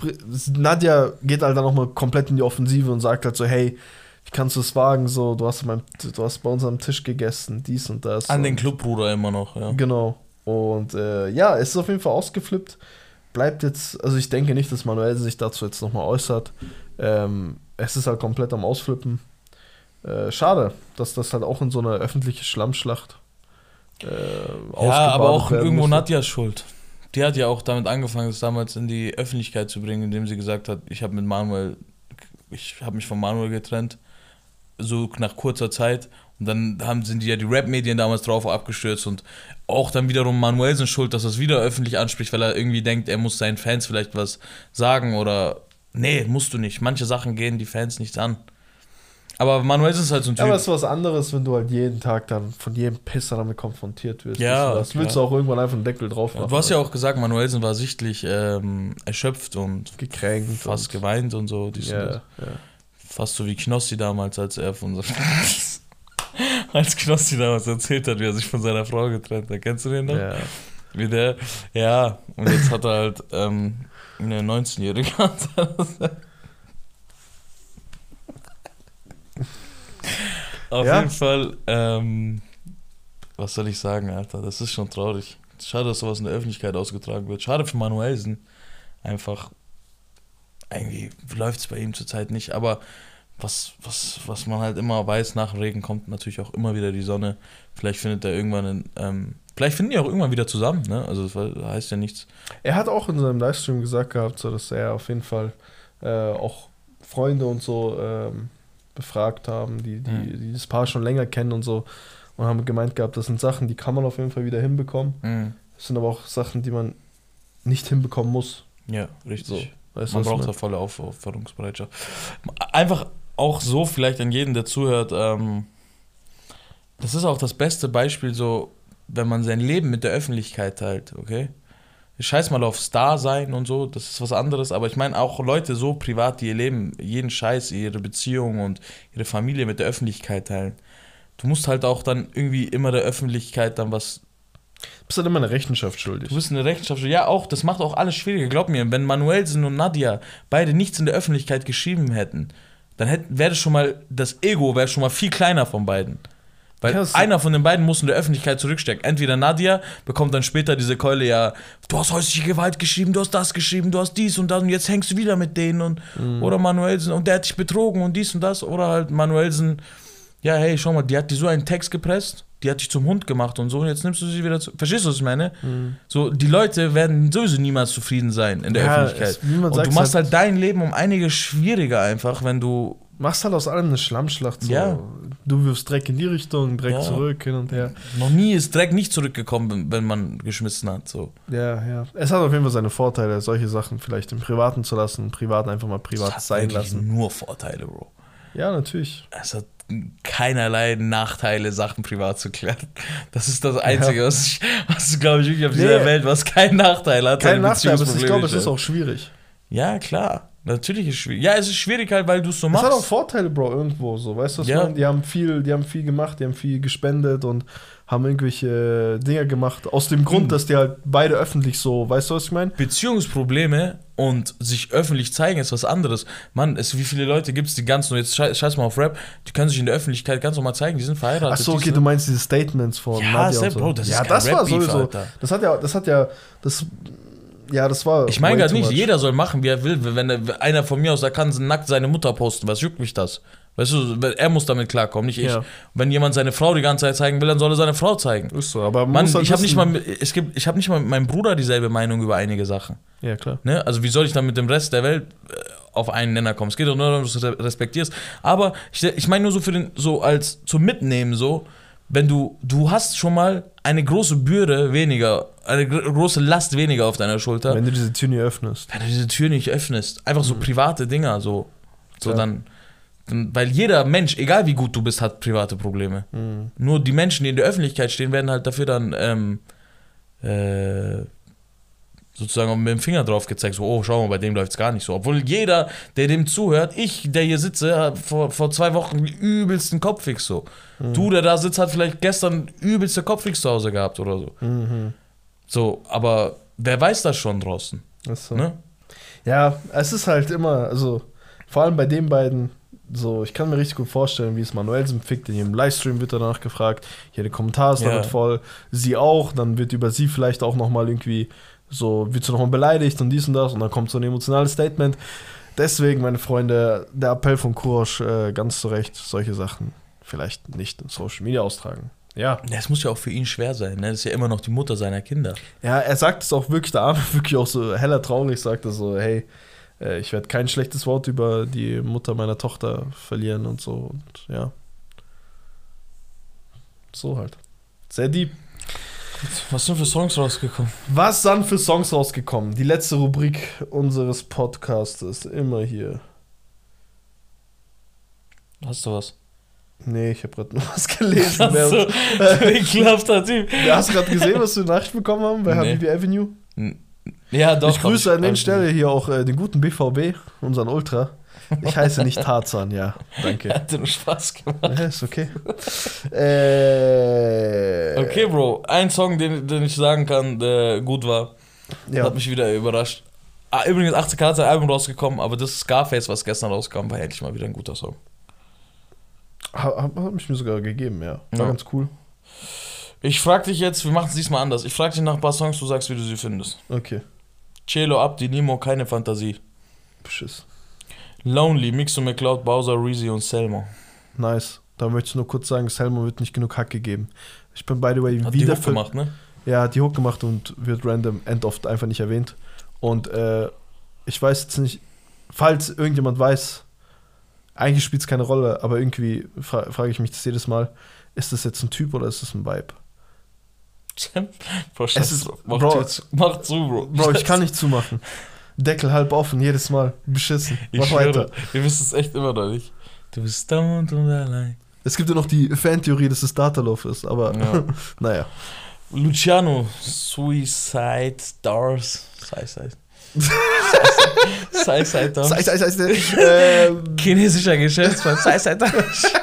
Nadja geht halt dann nochmal komplett in die Offensive und sagt halt so, hey, wie kannst du es wagen, so, du hast, meinem, du hast bei uns am Tisch gegessen, dies und das. An und, den Clubbruder immer noch, ja. Genau. Und äh, ja, es ist auf jeden Fall ausgeflippt. Bleibt jetzt, also ich denke nicht, dass Manuel sich dazu jetzt nochmal äußert. Ähm, es ist halt komplett am Ausflippen. Äh, schade, dass das halt auch in so eine öffentliche Schlammschlacht äh, Ja, aber auch irgendwo musste. Nadjas Schuld. Die hat ja auch damit angefangen, es damals in die Öffentlichkeit zu bringen, indem sie gesagt hat, ich habe mit Manuel, ich habe mich von Manuel getrennt, so nach kurzer Zeit. Und dann haben, sind die ja die Rap-Medien damals drauf abgestürzt und auch dann wiederum Manuelsen schuld, dass er es wieder öffentlich anspricht, weil er irgendwie denkt, er muss seinen Fans vielleicht was sagen oder nee, musst du nicht. Manche Sachen gehen die Fans nichts an. Aber Manuelsen ist halt so ein Ja, Typ. aber es ist was anderes, wenn du halt jeden Tag dann von jedem Pisser damit konfrontiert wirst. Ja, das willst du auch irgendwann einfach einen Deckel drauf machen. du hast ja auch gesagt, Manuelsen war sichtlich ähm, erschöpft und gekränkt. fast und, geweint und so. Ja, ja. Fast so wie Knossi damals, als er von so <laughs> <laughs> als Knossi damals erzählt hat, wie er sich von seiner Frau getrennt hat. Kennst du den noch? ja. Wie der, ja, und jetzt hat er halt, ähm, Eine 19-Jährige hat das. Auf Ja. jeden Fall, ähm, was soll ich sagen, Alter? Das ist schon traurig. Schade, dass sowas in der Öffentlichkeit ausgetragen wird. Schade für Manuelsen. Einfach, irgendwie läuft es bei ihm zurzeit nicht. Aber was, was, was man halt immer weiß, nach dem Regen kommt natürlich auch immer wieder die Sonne. Vielleicht findet er irgendwann, einen, ähm, vielleicht finden die auch irgendwann wieder zusammen, ne? Also das heißt ja nichts. Er hat auch in seinem Livestream gesagt gehabt, so dass er auf jeden Fall äh, auch Freunde und so ähm, befragt haben, die, die, Mhm. die das Paar schon länger kennen und so. Und haben gemeint gehabt, das sind Sachen, die kann man auf jeden Fall wieder hinbekommen. Mhm. Das sind aber auch Sachen, die man nicht hinbekommen muss. Ja, richtig. So, weißt Man braucht da volle Aufopferungsbereitschaft. Einfach auch so, vielleicht an jeden, der zuhört, ähm, das ist auch das beste Beispiel, so, wenn man sein Leben mit der Öffentlichkeit teilt, okay? Ich scheiß mal auf Star sein und so, das ist was anderes, aber ich meine auch Leute so privat, die ihr Leben, jeden Scheiß, ihre Beziehung und ihre Familie mit der Öffentlichkeit teilen. Du musst halt auch dann irgendwie immer der Öffentlichkeit dann was bist halt immer eine Rechenschaft schuldig. Du bist eine Rechenschaft. Ja, auch, das macht auch alles schwieriger. Glaub mir, wenn Manuelsen und Nadia beide nichts in der Öffentlichkeit geschrieben hätten, dann wäre das schon mal, das Ego wäre schon mal viel kleiner von beiden. Weil das- einer von den beiden muss in der Öffentlichkeit zurückstecken. Entweder Nadia bekommt dann später diese Keule, ja, du hast häusliche Gewalt geschrieben, du hast das geschrieben, du hast dies und das und jetzt hängst du wieder mit denen und Mhm. oder Manuelsen und der hat dich betrogen und dies und das. Oder halt Manuelsen, ja, hey, schau mal, die hat dir so einen Text gepresst, die hat dich zum Hund gemacht und so und jetzt nimmst du sie wieder zu. Verstehst du, was ich meine? So, die Leute werden sowieso niemals zufrieden sein in der Mhm. Ja, Öffentlichkeit. es- und du machst halt- halt dein Leben um einiges schwieriger einfach, wenn du Machst halt aus allem eine Schlammschlacht. So. Ja. Du wirfst Dreck in die Richtung, Dreck Ja. zurück, hin und her. noch nie ist Dreck nicht zurückgekommen, wenn- man geschmissen hat. So. Ja, ja. Es hat auf jeden Fall seine Vorteile, solche Sachen vielleicht im Privaten zu lassen, privat einfach mal privat sein lassen. nur Vorteile, Bro. Ja, natürlich. Es hat keinerlei Nachteile, Sachen privat zu klären. Das ist das Einzige, was, ich, was glaube ich, wirklich auf dieser Nee. Welt, was keinen Nachteil hat. Kein Nachteil, aber es ist- ich glaube, es ist auch schwierig. Ja, klar. Natürlich ist es schwierig. Ja, es ist schwierig halt, weil du es so Es machst. hat auch Vorteile, Bro, irgendwo so. Weißt du, was Ja. meine? Die haben viel, die haben viel gemacht, die haben viel gespendet und haben irgendwelche Dinger gemacht. Aus dem Grund, Mhm. dass die halt beide öffentlich so, weißt du, was ich meine? Beziehungsprobleme und sich öffentlich zeigen ist was anderes. Mann, es, wie viele Leute gibt es, die ganz, nur jetzt schei- scheiß mal auf Rap, die können sich in der Öffentlichkeit ganz normal zeigen, die sind verheiratet. Ach so, die okay, du meinst diese Statements von Ja, Nadia und so. Bro, das ja, das war sowieso. Alter. Das hat ja, das hat ja, das, ja, das war. Ich meine gerade nicht, jeder soll machen, wie er will. Wenn er, einer von mir aus, der kann nackt seine Mutter posten, was juckt mich das? Weißt du, er muss damit klarkommen, nicht ich. Ja. Wenn jemand seine Frau die ganze Zeit zeigen will, dann soll er seine Frau zeigen. Ist so, aber man Mann, muss halt ich habe nicht mal, mit- es gibt, ich habe nicht mal mit meinem Bruder dieselbe Meinung über einige Sachen. Ja, klar. Ne? Also wie soll ich dann mit dem Rest der Welt äh, auf einen Nenner kommen? Es geht doch nur darum, dass du re- respektierst. Aber ich, ich meine nur so für den, so als zum Mitnehmen so, wenn du, du hast schon mal eine große Bürde weniger, eine gr- große Last weniger auf deiner Schulter, Wenn du diese Tür nie öffnest. wenn du diese Tür nicht öffnest. Einfach so private Dinger, so. So dann, dann, weil jeder Mensch, egal wie gut du bist, hat private Probleme. Mhm. Nur die Menschen, die in der Öffentlichkeit stehen, werden halt dafür dann ähm, äh, sozusagen mit dem Finger drauf gezeigt, so, oh, schau mal, bei dem läuft es gar nicht so. Obwohl jeder, der dem zuhört, ich, der hier sitze, hat vor, vor zwei Wochen übelsten Kopfwix so. Du, der da sitzt, hat vielleicht gestern übelste Kopfwix zu Hause gehabt oder so. Mhm. So, aber wer weiß das schon draußen, so. ne? Ja, es ist halt immer, also vor allem bei den beiden, so, ich kann mir richtig gut vorstellen, wie es Manuelsen fickt. In jedem Livestream wird danach gefragt, hier der Kommentar ist Ja. damit voll, sie auch, dann wird über sie vielleicht auch nochmal irgendwie so, wird sie nochmal beleidigt und dies und das und dann kommt so ein emotionales Statement. Deswegen, meine Freunde, der Appell von Kurosch, äh, ganz zu Recht, solche Sachen vielleicht nicht in Social Media austragen. Ja. Es muss ja auch für ihn schwer sein, ne? Das ist ja immer noch die Mutter seiner Kinder. Ja, er sagt es auch wirklich, der Arme wirklich auch so heller traurig, sagt er so, hey, äh, ich werde kein schlechtes Wort über die Mutter meiner Tochter verlieren und so. Und ja. So halt. Sehr deep. Was sind für Songs rausgekommen? Was sind für Songs rausgekommen? Die letzte Rubrik unseres Podcasts immer hier. Hast du was? Nee, ich habe gerade nur was <laughs> gelesen. Hast Wer- du, ekelhafter Typ. Du hast gerade gesehen, was wir Nachricht bekommen haben bei Nee. Habibi Avenue? <laughs> Ja, doch. ich grüße hab an den Stelle hier auch äh, den guten BVB, unseren Ultra. Ich heiße nicht Tarzan, ja. Danke. <laughs> Hat dir nur Spaß gemacht. Ja, ist okay. äh, Okay, Bro. Ein Song, den, den ich sagen kann, der gut war, Ja. hat mich wieder überrascht. Ah, übrigens, 18 Karat ist ein Album rausgekommen, aber das Scarface, was gestern rauskam, war endlich mal wieder ein guter Song. Hat, hat, hat mich mir sogar gegeben, ja. War Ja. ganz cool. Ich frag dich jetzt, wir machen es diesmal anders. Ich frag dich nach ein paar Songs, du sagst, wie du sie findest. Okay. Cello, Abdi, Nimo, keine Fantasie. Beschiss. Lonely, Mixo, McCloud, Bowser, Reezy und Selmo. Nice. Da möchte ich nur kurz sagen, Selma wird nicht genug Hack gegeben. Ich bin, by the way, Hat die wieder Hook gemacht, ne? Ja, hat die Hook gemacht und wird random end oft einfach nicht erwähnt. Und äh, ich weiß jetzt nicht, falls irgendjemand weiß, eigentlich spielt es keine Rolle, aber irgendwie fra frage ich mich das jedes Mal, ist das jetzt ein Typ oder ist das ein Vibe? Bro, Es ist- mach, Bro- jetzt, mach zu, Bro. Bro, ich kann nicht zumachen. Deckel halb offen, jedes Mal. Beschissen. Ich Mach schwöre, weiter. wir wissen es echt immer noch nicht. Du bist stoned und allein. Es gibt ja noch die Fantheorie, dass es Datalov ist, aber Ja. <laughs> naja. Luciano, Suicide Stars. Suicide. Suicide <laughs> Stars. Sei, sei. <laughs> ähm, Chinesischer Geschäftsmann. Suicide Stars.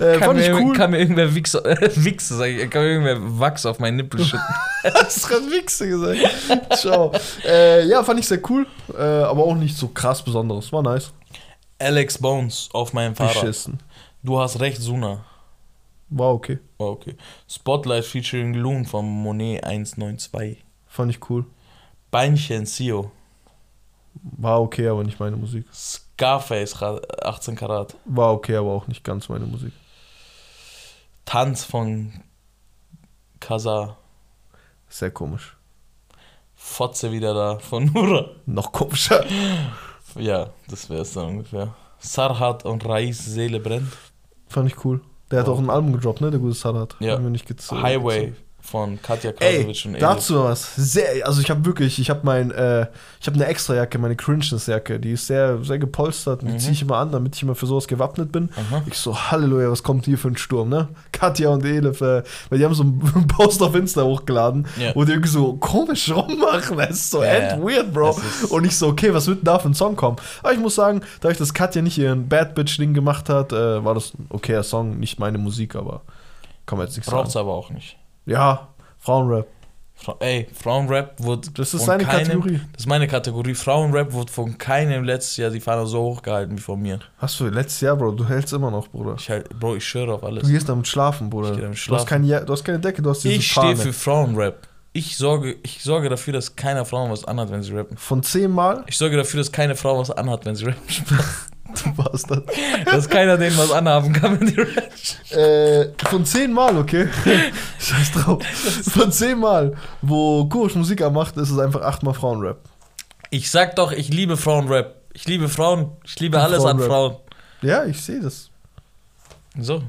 Äh, fand ich mir, cool. kann mir irgendwer Wichse, äh, Wichse sag ich, kann mir irgendwer Wachs auf meinen Nippel schütten. <laughs> Hast gerade Wichse gesagt. Ciao. Äh, ja, fand ich sehr cool, äh, aber auch nicht so krass Besonderes. War nice. Alex Bones auf meinem Fahrrad. Beschissen. Du hast recht, Suna. War okay. Oh, okay. Spotlight featuring Loon von Monet 192. Fand ich cool. Beinchen, Sio. War okay, aber nicht meine Musik. Scarface, Ra- 18 Karat. War okay, aber auch nicht ganz meine Musik. Tanz von Kaza. Sehr komisch. Fotze wieder da von Nura. Noch komischer. <laughs> Ja, das wäre es dann ungefähr. Sarhat und Rais Seele brennt. Fand ich cool. Der hat Oh. auch ein Album gedroppt, ne? Der gute Sadat. Ja. Highway von Katja Ey, Krasowitsch und Edith. dazu was. Sehr, also ich habe wirklich, ich habe mein, äh, ich habe eine Extrajacke, meine Cringeness-Jacke, die ist sehr, sehr gepolstert und die Mhm. ziehe ich immer an, damit ich immer für sowas gewappnet bin. Aha. Ich so, Halleluja, was kommt hier für ein Sturm, ne? Katja und Elif, äh, weil die haben so einen <laughs> Post auf Insta hochgeladen, Ja. wo die irgendwie so komisch rummachen. Das ist so Ja, end weird, Bro. Und ich so, okay, was wird denn da für ein Song kommen? Aber ich muss sagen, dadurch, dass Katja nicht ihren Bad Bitch-Ding gemacht hat, äh, war das ein okayer Song, nicht meine Musik, aber kann man jetzt nichts Braucht's sagen. aber auch nicht. Ja, Frauenrap. Fra ey, Frauenrap wurde. Das ist seine keinem, Kategorie. Das ist meine Kategorie. Frauenrap wurde von keinem letztes Jahr die Fahne so hochgehalten wie von mir. Hast du letztes Jahr, Bro, du hältst immer noch, Bruder. Ich halt, Bro, ich schwöre auf alles. Du gehst damit schlafen, Bruder. Ich damit Du, hast schlafen. kein, Ja- du hast keine Decke, du hast diese Ich stehe für Frauenrap. Ich sorge, ich sorge dafür, dass keiner Frauen was anhat, wenn sie rappen. Von zehnmal, Ich sorge dafür, dass keine Frau was anhat, wenn sie rappen. <laughs> du warst das. dass keiner denen was anhaben kann, wenn die rappen. Äh, von zehnmal, okay? <laughs> Scheiß drauf. Von zehnmal, wo Kurisch Musik macht, ist es einfach achtmal Frauenrap. Ich sag doch, ich liebe Frauenrap. Ich liebe Frauen. Ich liebe Und alles an Frauenrap. Frauen. Ja, ich sehe das. So.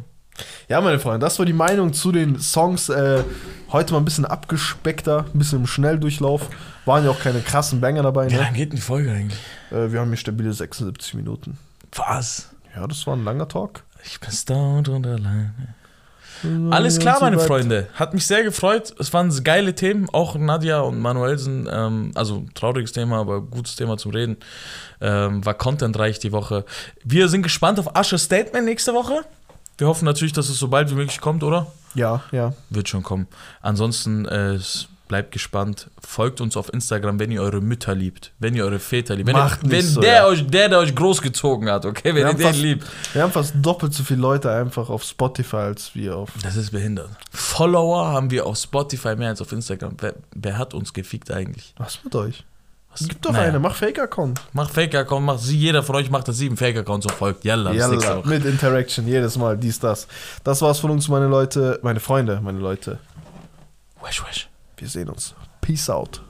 Ja, meine Freunde, das war die Meinung zu den Songs. Äh, heute mal ein bisschen abgespeckter, ein bisschen im Schnelldurchlauf. Waren ja auch keine krassen Banger dabei. Wie Ne? lange geht denn die Folge eigentlich? Äh, wir haben hier stabile 76 Minuten. Was? Ja, das war ein langer Talk. Ich bin stoned und allein. Alles klar, meine Freunde. Hat mich sehr gefreut. Es waren geile Themen. Auch Nadja und Manuelsen, ähm, also trauriges Thema, aber gutes Thema zum Reden. Ähm, war contentreich die Woche. Wir sind gespannt auf Asches Statement nächste Woche. Wir hoffen natürlich, dass es so bald wie möglich kommt, oder? Ja, ja. Wird schon kommen. Ansonsten äh, bleibt gespannt. Folgt uns auf Instagram, wenn ihr eure Mütter liebt, wenn ihr eure Väter liebt. Wenn, Macht ihr, wenn so, der, ja. euch, der, der euch großgezogen hat, okay? Wenn Wir ihr den fast- liebt. Wir haben fast doppelt so viele Leute einfach auf Spotify als wir auf. Das ist behindert. Follower haben wir auf Spotify mehr als auf Instagram. Wer, wer hat uns gefickt eigentlich? Was mit euch? Was? Gib doch Naja. eine, mach Fake-Account. Macht Fake-Account, macht sie, jeder von euch macht das sieben Fake-Accounts und folgt. Yalla, Yalla, mit Interaction, jedes Mal, dies, das. Das war's von uns, meine Leute, meine Freunde, meine Leute. Wesh, wesh. Wir sehen uns. Peace out.